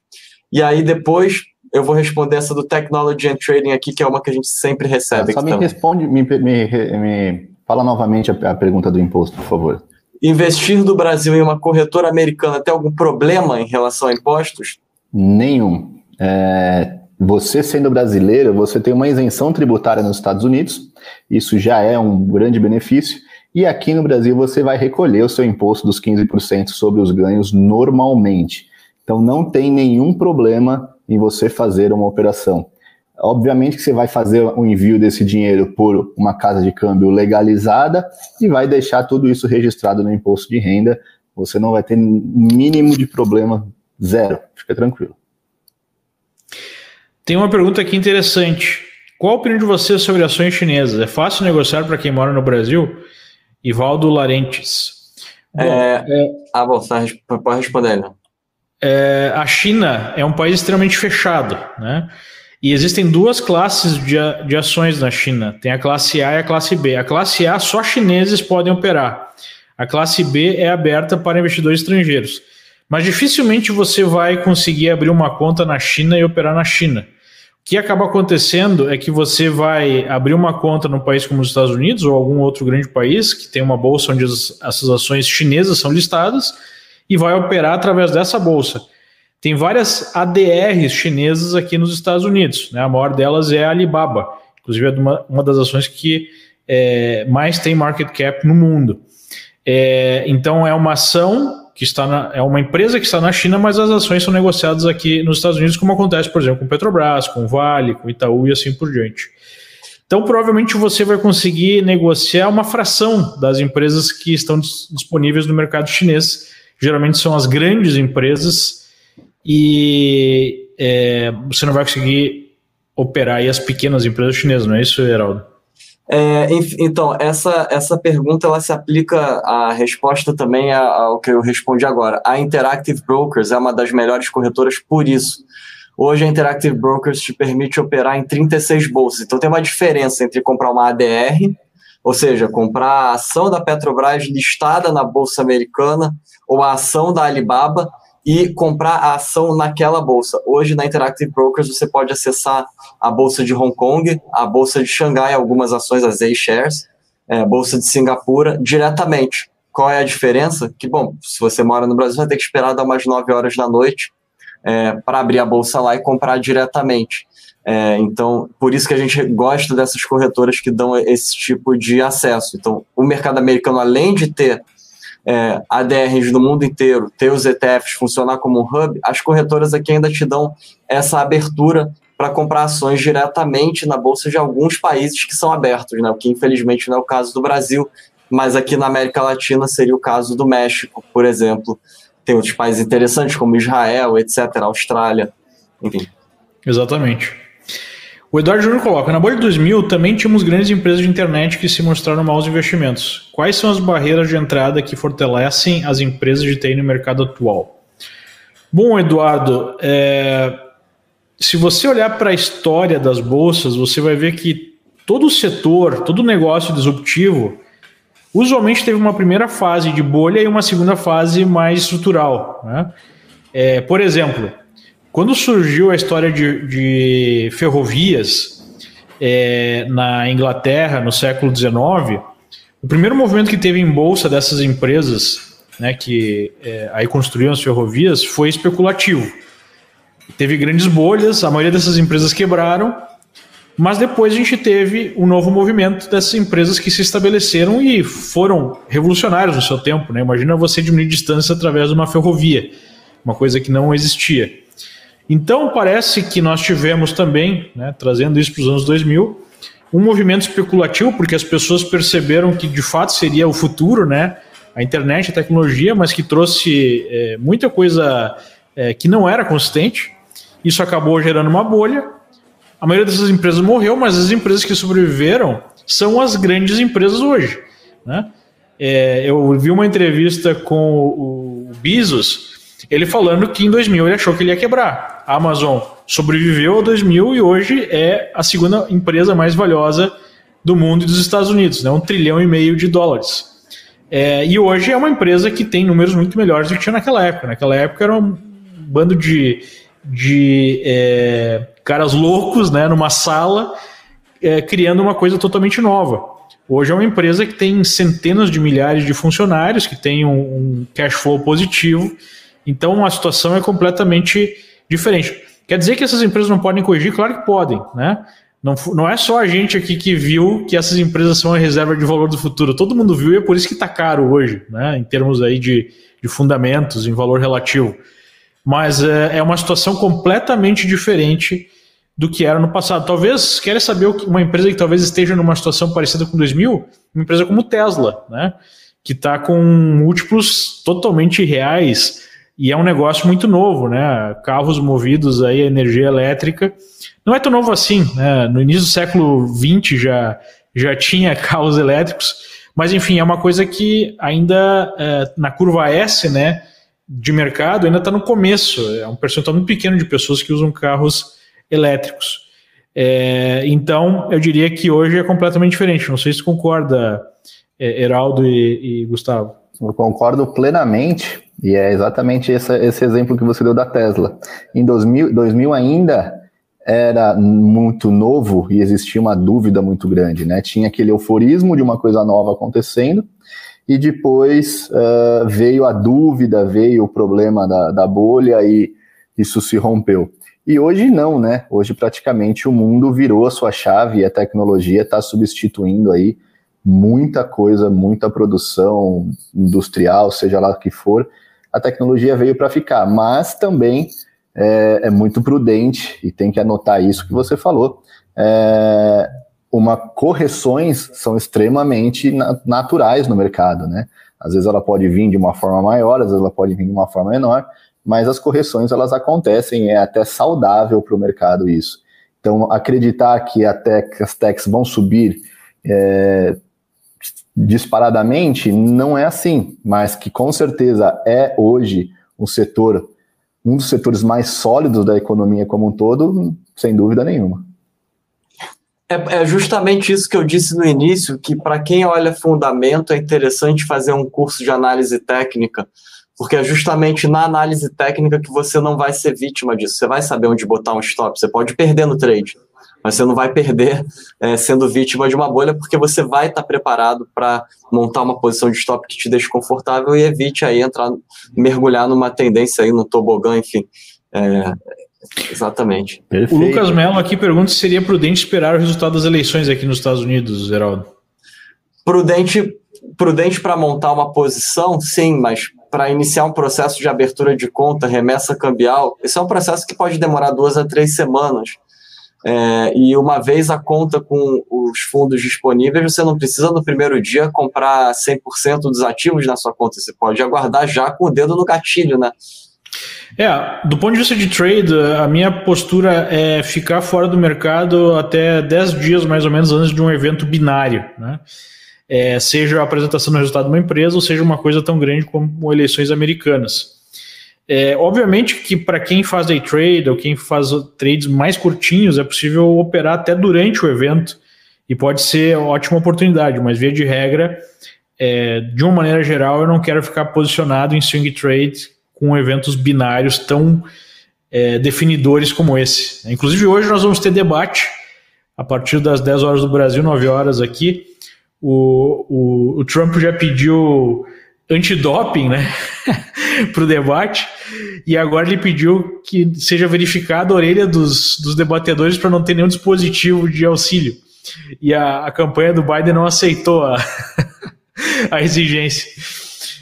E aí depois eu vou responder essa do Technology and Trading aqui, que é uma que a gente sempre recebe. É, só me também. responde, me, me, me, fala novamente a, a pergunta do imposto, por favor. Investir do Brasil em uma corretora americana tem algum problema em relação a impostos? Nenhum. É, você sendo brasileiro, você tem uma isenção tributária nos Estados Unidos, isso já é um grande benefício, e aqui no Brasil você vai recolher o seu imposto dos 15% sobre os ganhos normalmente. Então não tem nenhum problema em você fazer uma operação. Obviamente que você vai fazer o envio desse dinheiro por uma casa de câmbio legalizada e vai deixar tudo isso registrado no imposto de renda. Você não vai ter mínimo de problema, zero. Fica tranquilo. Tem uma pergunta aqui interessante. Qual a opinião de você sobre ações chinesas? É fácil negociar para quem mora no Brasil? Ivaldo Larentes. Bom, é, é... Ah, bom, pode responder, né? É, a China é um país extremamente fechado, né? E existem duas classes de, de ações na China. Tem a classe A e a classe B. A classe A só chineses podem operar. A classe B é aberta para investidores estrangeiros. Mas dificilmente você vai conseguir abrir uma conta na China e operar na China. O que acaba acontecendo é que você vai abrir uma conta num país como os Estados Unidos ou algum outro grande país que tem uma bolsa onde as, essas ações chinesas são listadas e vai operar através dessa bolsa. Tem várias ADRs chinesas aqui nos Estados Unidos, né? a maior delas é a Alibaba, inclusive é uma, uma das ações que é, mais tem market cap no mundo. É, então é uma ação que está na, é uma empresa que está na China, mas as ações são negociadas aqui nos Estados Unidos, como acontece, por exemplo, com Petrobras, com Vale, com Itaú e assim por diante. Então, provavelmente você vai conseguir negociar uma fração das empresas que estão disponíveis no mercado chinês geralmente são as grandes empresas e é, você não vai conseguir operar aí as pequenas empresas chinesas, não é isso, Heraldo? É, então, essa, essa pergunta ela se aplica, a resposta também ao que eu respondi agora. A Interactive Brokers é uma das melhores corretoras por isso. Hoje a Interactive Brokers te permite operar em 36 bolsas. Então tem uma diferença entre comprar uma ADR, ou seja, comprar a ação da Petrobras listada na Bolsa Americana ou a ação da Alibaba e comprar a ação naquela bolsa. Hoje, na Interactive Brokers, você pode acessar a bolsa de Hong Kong, a bolsa de Xangai, algumas ações, as A-Shares, é, a bolsa de Singapura, diretamente. Qual é a diferença? Que, bom, se você mora no Brasil, vai ter que esperar dar umas 9 horas da noite é, para abrir a bolsa lá e comprar diretamente. É, então, por isso que a gente gosta dessas corretoras que dão esse tipo de acesso. Então, o mercado americano, além de ter é, ADRs do mundo inteiro, ter os ETFs funcionar como um hub, as corretoras aqui ainda te dão essa abertura para comprar ações diretamente na bolsa de alguns países que são abertos, né? o que infelizmente não é o caso do Brasil, mas aqui na América Latina seria o caso do México, por exemplo. Tem outros países interessantes como Israel, etc., Austrália, enfim. Exatamente. O Eduardo Júnior coloca: na bolha de 2000 também tínhamos grandes empresas de internet que se mostraram maus investimentos. Quais são as barreiras de entrada que fortalecem as empresas de TI no mercado atual? Bom, Eduardo, é... se você olhar para a história das bolsas, você vai ver que todo setor, todo negócio disruptivo usualmente teve uma primeira fase de bolha e uma segunda fase mais estrutural. Né? É, por exemplo, quando surgiu a história de, de ferrovias é, na Inglaterra no século XIX, o primeiro movimento que teve em bolsa dessas empresas né, que é, aí construíam as ferrovias foi especulativo. Teve grandes bolhas, a maioria dessas empresas quebraram, mas depois a gente teve um novo movimento dessas empresas que se estabeleceram e foram revolucionários no seu tempo. Né? Imagina você diminuir distância através de uma ferrovia, uma coisa que não existia. Então parece que nós tivemos também, né, trazendo isso para os anos 2000, um movimento especulativo, porque as pessoas perceberam que de fato seria o futuro, né? A internet, a tecnologia, mas que trouxe é, muita coisa é, que não era consistente. Isso acabou gerando uma bolha. A maioria dessas empresas morreu, mas as empresas que sobreviveram são as grandes empresas hoje. Né? É, eu vi uma entrevista com o Bezos, ele falando que em 2000 ele achou que ele ia quebrar. A Amazon sobreviveu a 2000 e hoje é a segunda empresa mais valiosa do mundo e dos Estados Unidos, né? um trilhão e meio de dólares. É, e hoje é uma empresa que tem números muito melhores do que tinha naquela época. Naquela época era um bando de, de é, caras loucos né, numa sala é, criando uma coisa totalmente nova. Hoje é uma empresa que tem centenas de milhares de funcionários, que tem um, um cash flow positivo, então a situação é completamente diferente. Quer dizer que essas empresas não podem corrigir? Claro que podem, né? Não, não é só a gente aqui que viu que essas empresas são a reserva de valor do futuro. Todo mundo viu e é por isso que está caro hoje, né? Em termos aí de, de fundamentos, em valor relativo. Mas é, é uma situação completamente diferente do que era no passado. Talvez, queira saber uma empresa que talvez esteja numa situação parecida com 2000? Uma empresa como Tesla, né? Que está com múltiplos totalmente reais e é um negócio muito novo, né? Carros movidos aí a energia elétrica. Não é tão novo assim, né? No início do século XX já, já tinha carros elétricos, mas enfim, é uma coisa que ainda é, na curva S, né, de mercado, ainda está no começo. É um percentual muito pequeno de pessoas que usam carros elétricos. É, então, eu diria que hoje é completamente diferente. Não sei se concorda, é, Heraldo e, e Gustavo. Eu concordo plenamente. E é exatamente esse, esse exemplo que você deu da Tesla. Em 2000, 2000 ainda era muito novo e existia uma dúvida muito grande, né? Tinha aquele euforismo de uma coisa nova acontecendo e depois uh, veio a dúvida, veio o problema da, da bolha e isso se rompeu. E hoje não, né? Hoje praticamente o mundo virou a sua chave e a tecnologia está substituindo aí muita coisa, muita produção industrial, seja lá o que for, a tecnologia veio para ficar, mas também é, é, muito prudente, e tem que anotar isso que você falou, é, uma correções são extremamente naturais no mercado, né? Às vezes ela pode vir de uma forma maior, às vezes ela pode vir de uma forma menor, mas as correções elas acontecem, é até saudável para o mercado isso. Então, acreditar que até as techs vão subir é, disparadamente, não é assim, mas que com certeza é hoje um setor, um dos setores mais sólidos da economia como um todo, sem dúvida nenhuma. É, é justamente isso que eu disse no início, que para quem olha fundamento é interessante fazer um curso de análise técnica, porque é justamente na análise técnica que você não vai ser vítima disso. Você vai saber onde botar um stop, você pode perder no trade mas você não vai perder é, sendo vítima de uma bolha, porque você vai estar preparado para montar uma posição de stop que te deixe confortável e evite aí entrar, mergulhar numa tendência aí no tobogã, enfim. É, exatamente. Perfeito. O Lucas Mello aqui pergunta se seria prudente esperar o resultado das eleições aqui nos Estados Unidos, Geraldo. Prudente, prudente para montar uma posição, sim, mas para iniciar um processo de abertura de conta, remessa cambial, isso é um processo que pode demorar duas a três semanas. É, e uma vez a conta com os fundos disponíveis, você não precisa no primeiro dia comprar 100% dos ativos na sua conta, você pode aguardar já com o dedo no gatilho, né? É, do ponto de vista de trade, a minha postura é ficar fora do mercado até 10 dias mais ou menos antes de um evento binário, né? É, seja a apresentação do resultado de uma empresa ou seja uma coisa tão grande como eleições americanas. É, obviamente que para quem faz day trade ou quem faz trades mais curtinhos, é possível operar até durante o evento e pode ser ótima oportunidade, mas via de regra, é, de uma maneira geral, eu não quero ficar posicionado em swing trade com eventos binários tão é, definidores como esse. Inclusive, hoje nós vamos ter debate a partir das 10 horas do Brasil, 9 horas aqui. O, o, o Trump já pediu antidoping né, para o debate, e agora ele pediu que seja verificada a orelha dos, dos debatedores para não ter nenhum dispositivo de auxílio. E a, a campanha do Biden não aceitou a, a exigência.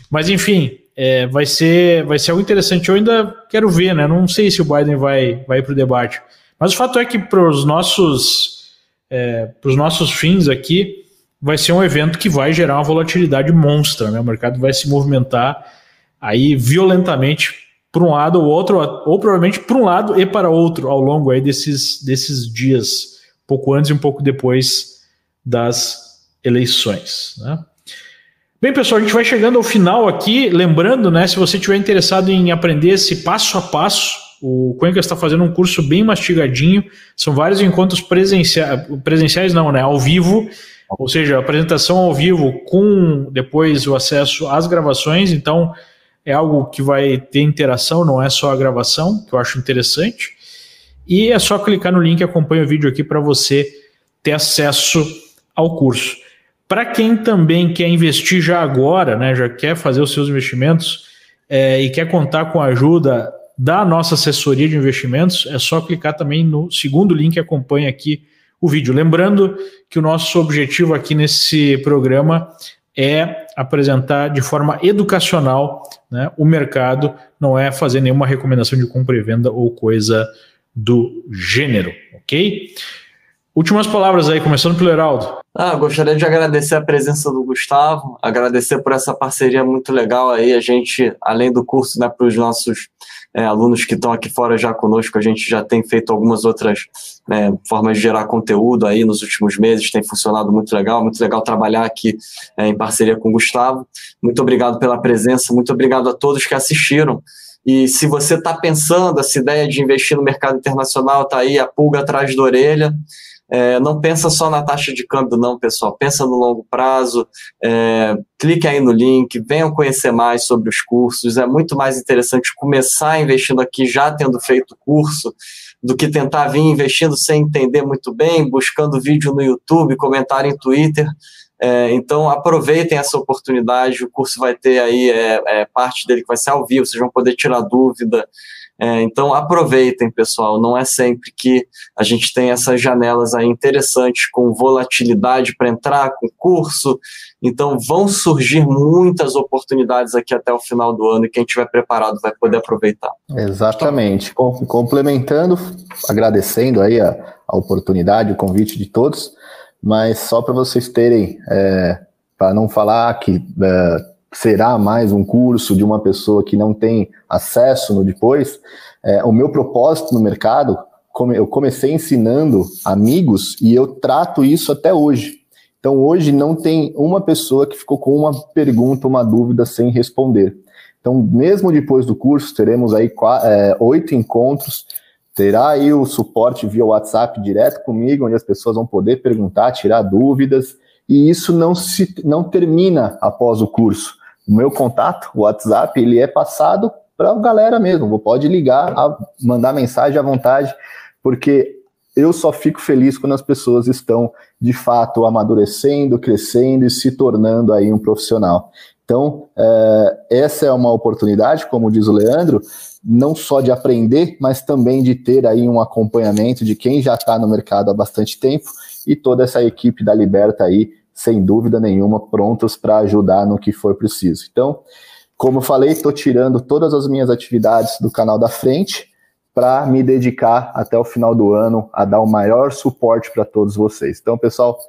Mas enfim, é, vai, ser, vai ser algo interessante. Eu ainda quero ver, né? Não sei se o Biden vai, vai para o debate. Mas o fato é que para os nossos, é, nossos fins aqui, vai ser um evento que vai gerar uma volatilidade monstra. Né? O mercado vai se movimentar aí violentamente para um lado ou outro, ou provavelmente para um lado e para outro ao longo aí desses, desses dias, pouco antes e um pouco depois das eleições. Né? Bem, pessoal, a gente vai chegando ao final aqui. Lembrando, né, se você estiver interessado em aprender esse passo a passo, o Cuenca está fazendo um curso bem mastigadinho. São vários encontros presenciais, presenciais não, né, ao vivo, ou seja, apresentação ao vivo com depois o acesso às gravações. Então, é algo que vai ter interação, não é só a gravação, que eu acho interessante. E é só clicar no link e acompanha o vídeo aqui para você ter acesso ao curso. Para quem também quer investir já agora, né, já quer fazer os seus investimentos é, e quer contar com a ajuda da nossa assessoria de investimentos, é só clicar também no segundo link que acompanha aqui o vídeo. Lembrando que o nosso objetivo aqui nesse programa é apresentar de forma educacional né, o mercado, não é fazer nenhuma recomendação de compra e venda ou coisa do gênero, ok? Últimas palavras aí, começando pelo Heraldo. Ah, gostaria de agradecer a presença do Gustavo, agradecer por essa parceria muito legal aí. A gente, além do curso, né, para os nossos é, alunos que estão aqui fora já conosco, a gente já tem feito algumas outras né, formas de gerar conteúdo aí nos últimos meses, tem funcionado muito legal, muito legal trabalhar aqui é, em parceria com o Gustavo. Muito obrigado pela presença, muito obrigado a todos que assistiram. E se você está pensando, essa ideia de investir no mercado internacional está aí, a pulga atrás da orelha. É, não pensa só na taxa de câmbio, não, pessoal. Pensa no longo prazo. É, clique aí no link, venham conhecer mais sobre os cursos. É muito mais interessante começar investindo aqui já tendo feito o curso do que tentar vir investindo sem entender muito bem, buscando vídeo no YouTube, comentário em Twitter. É, então aproveitem essa oportunidade. O curso vai ter aí é, é, parte dele que vai ser ao vivo, vocês vão poder tirar dúvida. É, então aproveitem, pessoal. Não é sempre que a gente tem essas janelas aí interessantes com volatilidade para entrar, com curso. Então vão surgir muitas oportunidades aqui até o final do ano e quem estiver preparado vai poder aproveitar. Exatamente. Complementando, agradecendo aí a, a oportunidade, o convite de todos, mas só para vocês terem, é, para não falar que é, será mais um curso de uma pessoa que não tem acesso no depois. É, o meu propósito no mercado, eu comecei ensinando amigos e eu trato isso até hoje. Então hoje não tem uma pessoa que ficou com uma pergunta, uma dúvida sem responder. Então, mesmo depois do curso, teremos aí é, oito encontros. Terá aí o suporte via WhatsApp direto comigo, onde as pessoas vão poder perguntar, tirar dúvidas. E isso não se não termina após o curso o meu contato, o WhatsApp, ele é passado para a galera mesmo. Pode ligar, mandar mensagem à vontade, porque eu só fico feliz quando as pessoas estão de fato amadurecendo, crescendo e se tornando aí um profissional. Então, é, essa é uma oportunidade, como diz o Leandro, não só de aprender, mas também de ter aí um acompanhamento de quem já está no mercado há bastante tempo e toda essa equipe da Liberta aí sem dúvida nenhuma, prontos para ajudar no que for preciso. Então, como eu falei, estou tirando todas as minhas atividades do canal da frente para me dedicar até o final do ano a dar o maior suporte para todos vocês. Então, pessoal,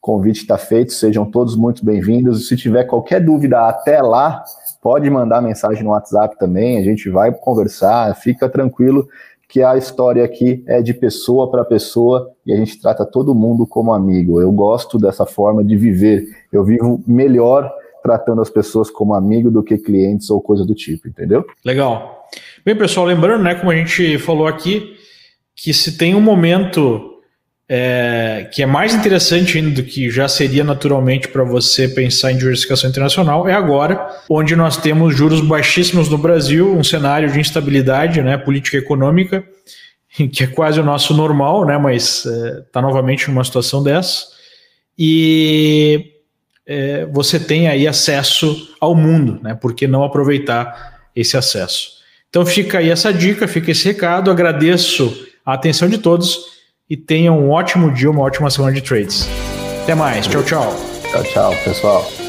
convite está feito, sejam todos muito bem-vindos. Se tiver qualquer dúvida até lá, pode mandar mensagem no WhatsApp também, a gente vai conversar, fica tranquilo que a história aqui é de pessoa para pessoa e a gente trata todo mundo como amigo. Eu gosto dessa forma de viver. Eu vivo melhor tratando as pessoas como amigo do que clientes ou coisa do tipo, entendeu? Legal. Bem, pessoal, lembrando, né, como a gente falou aqui, que se tem um momento é, que é mais interessante ainda do que já seria naturalmente para você pensar em diversificação internacional, é agora, onde nós temos juros baixíssimos no Brasil, um cenário de instabilidade né, política e econômica, que é quase o nosso normal, né, mas está é, novamente numa situação dessa. E é, você tem aí acesso ao mundo, né? Por que não aproveitar esse acesso? Então fica aí essa dica, fica esse recado. Agradeço a atenção de todos e tenham um ótimo dia, uma ótima semana de trades. Até mais. Tchau, tchau. Tchau, tchau, pessoal.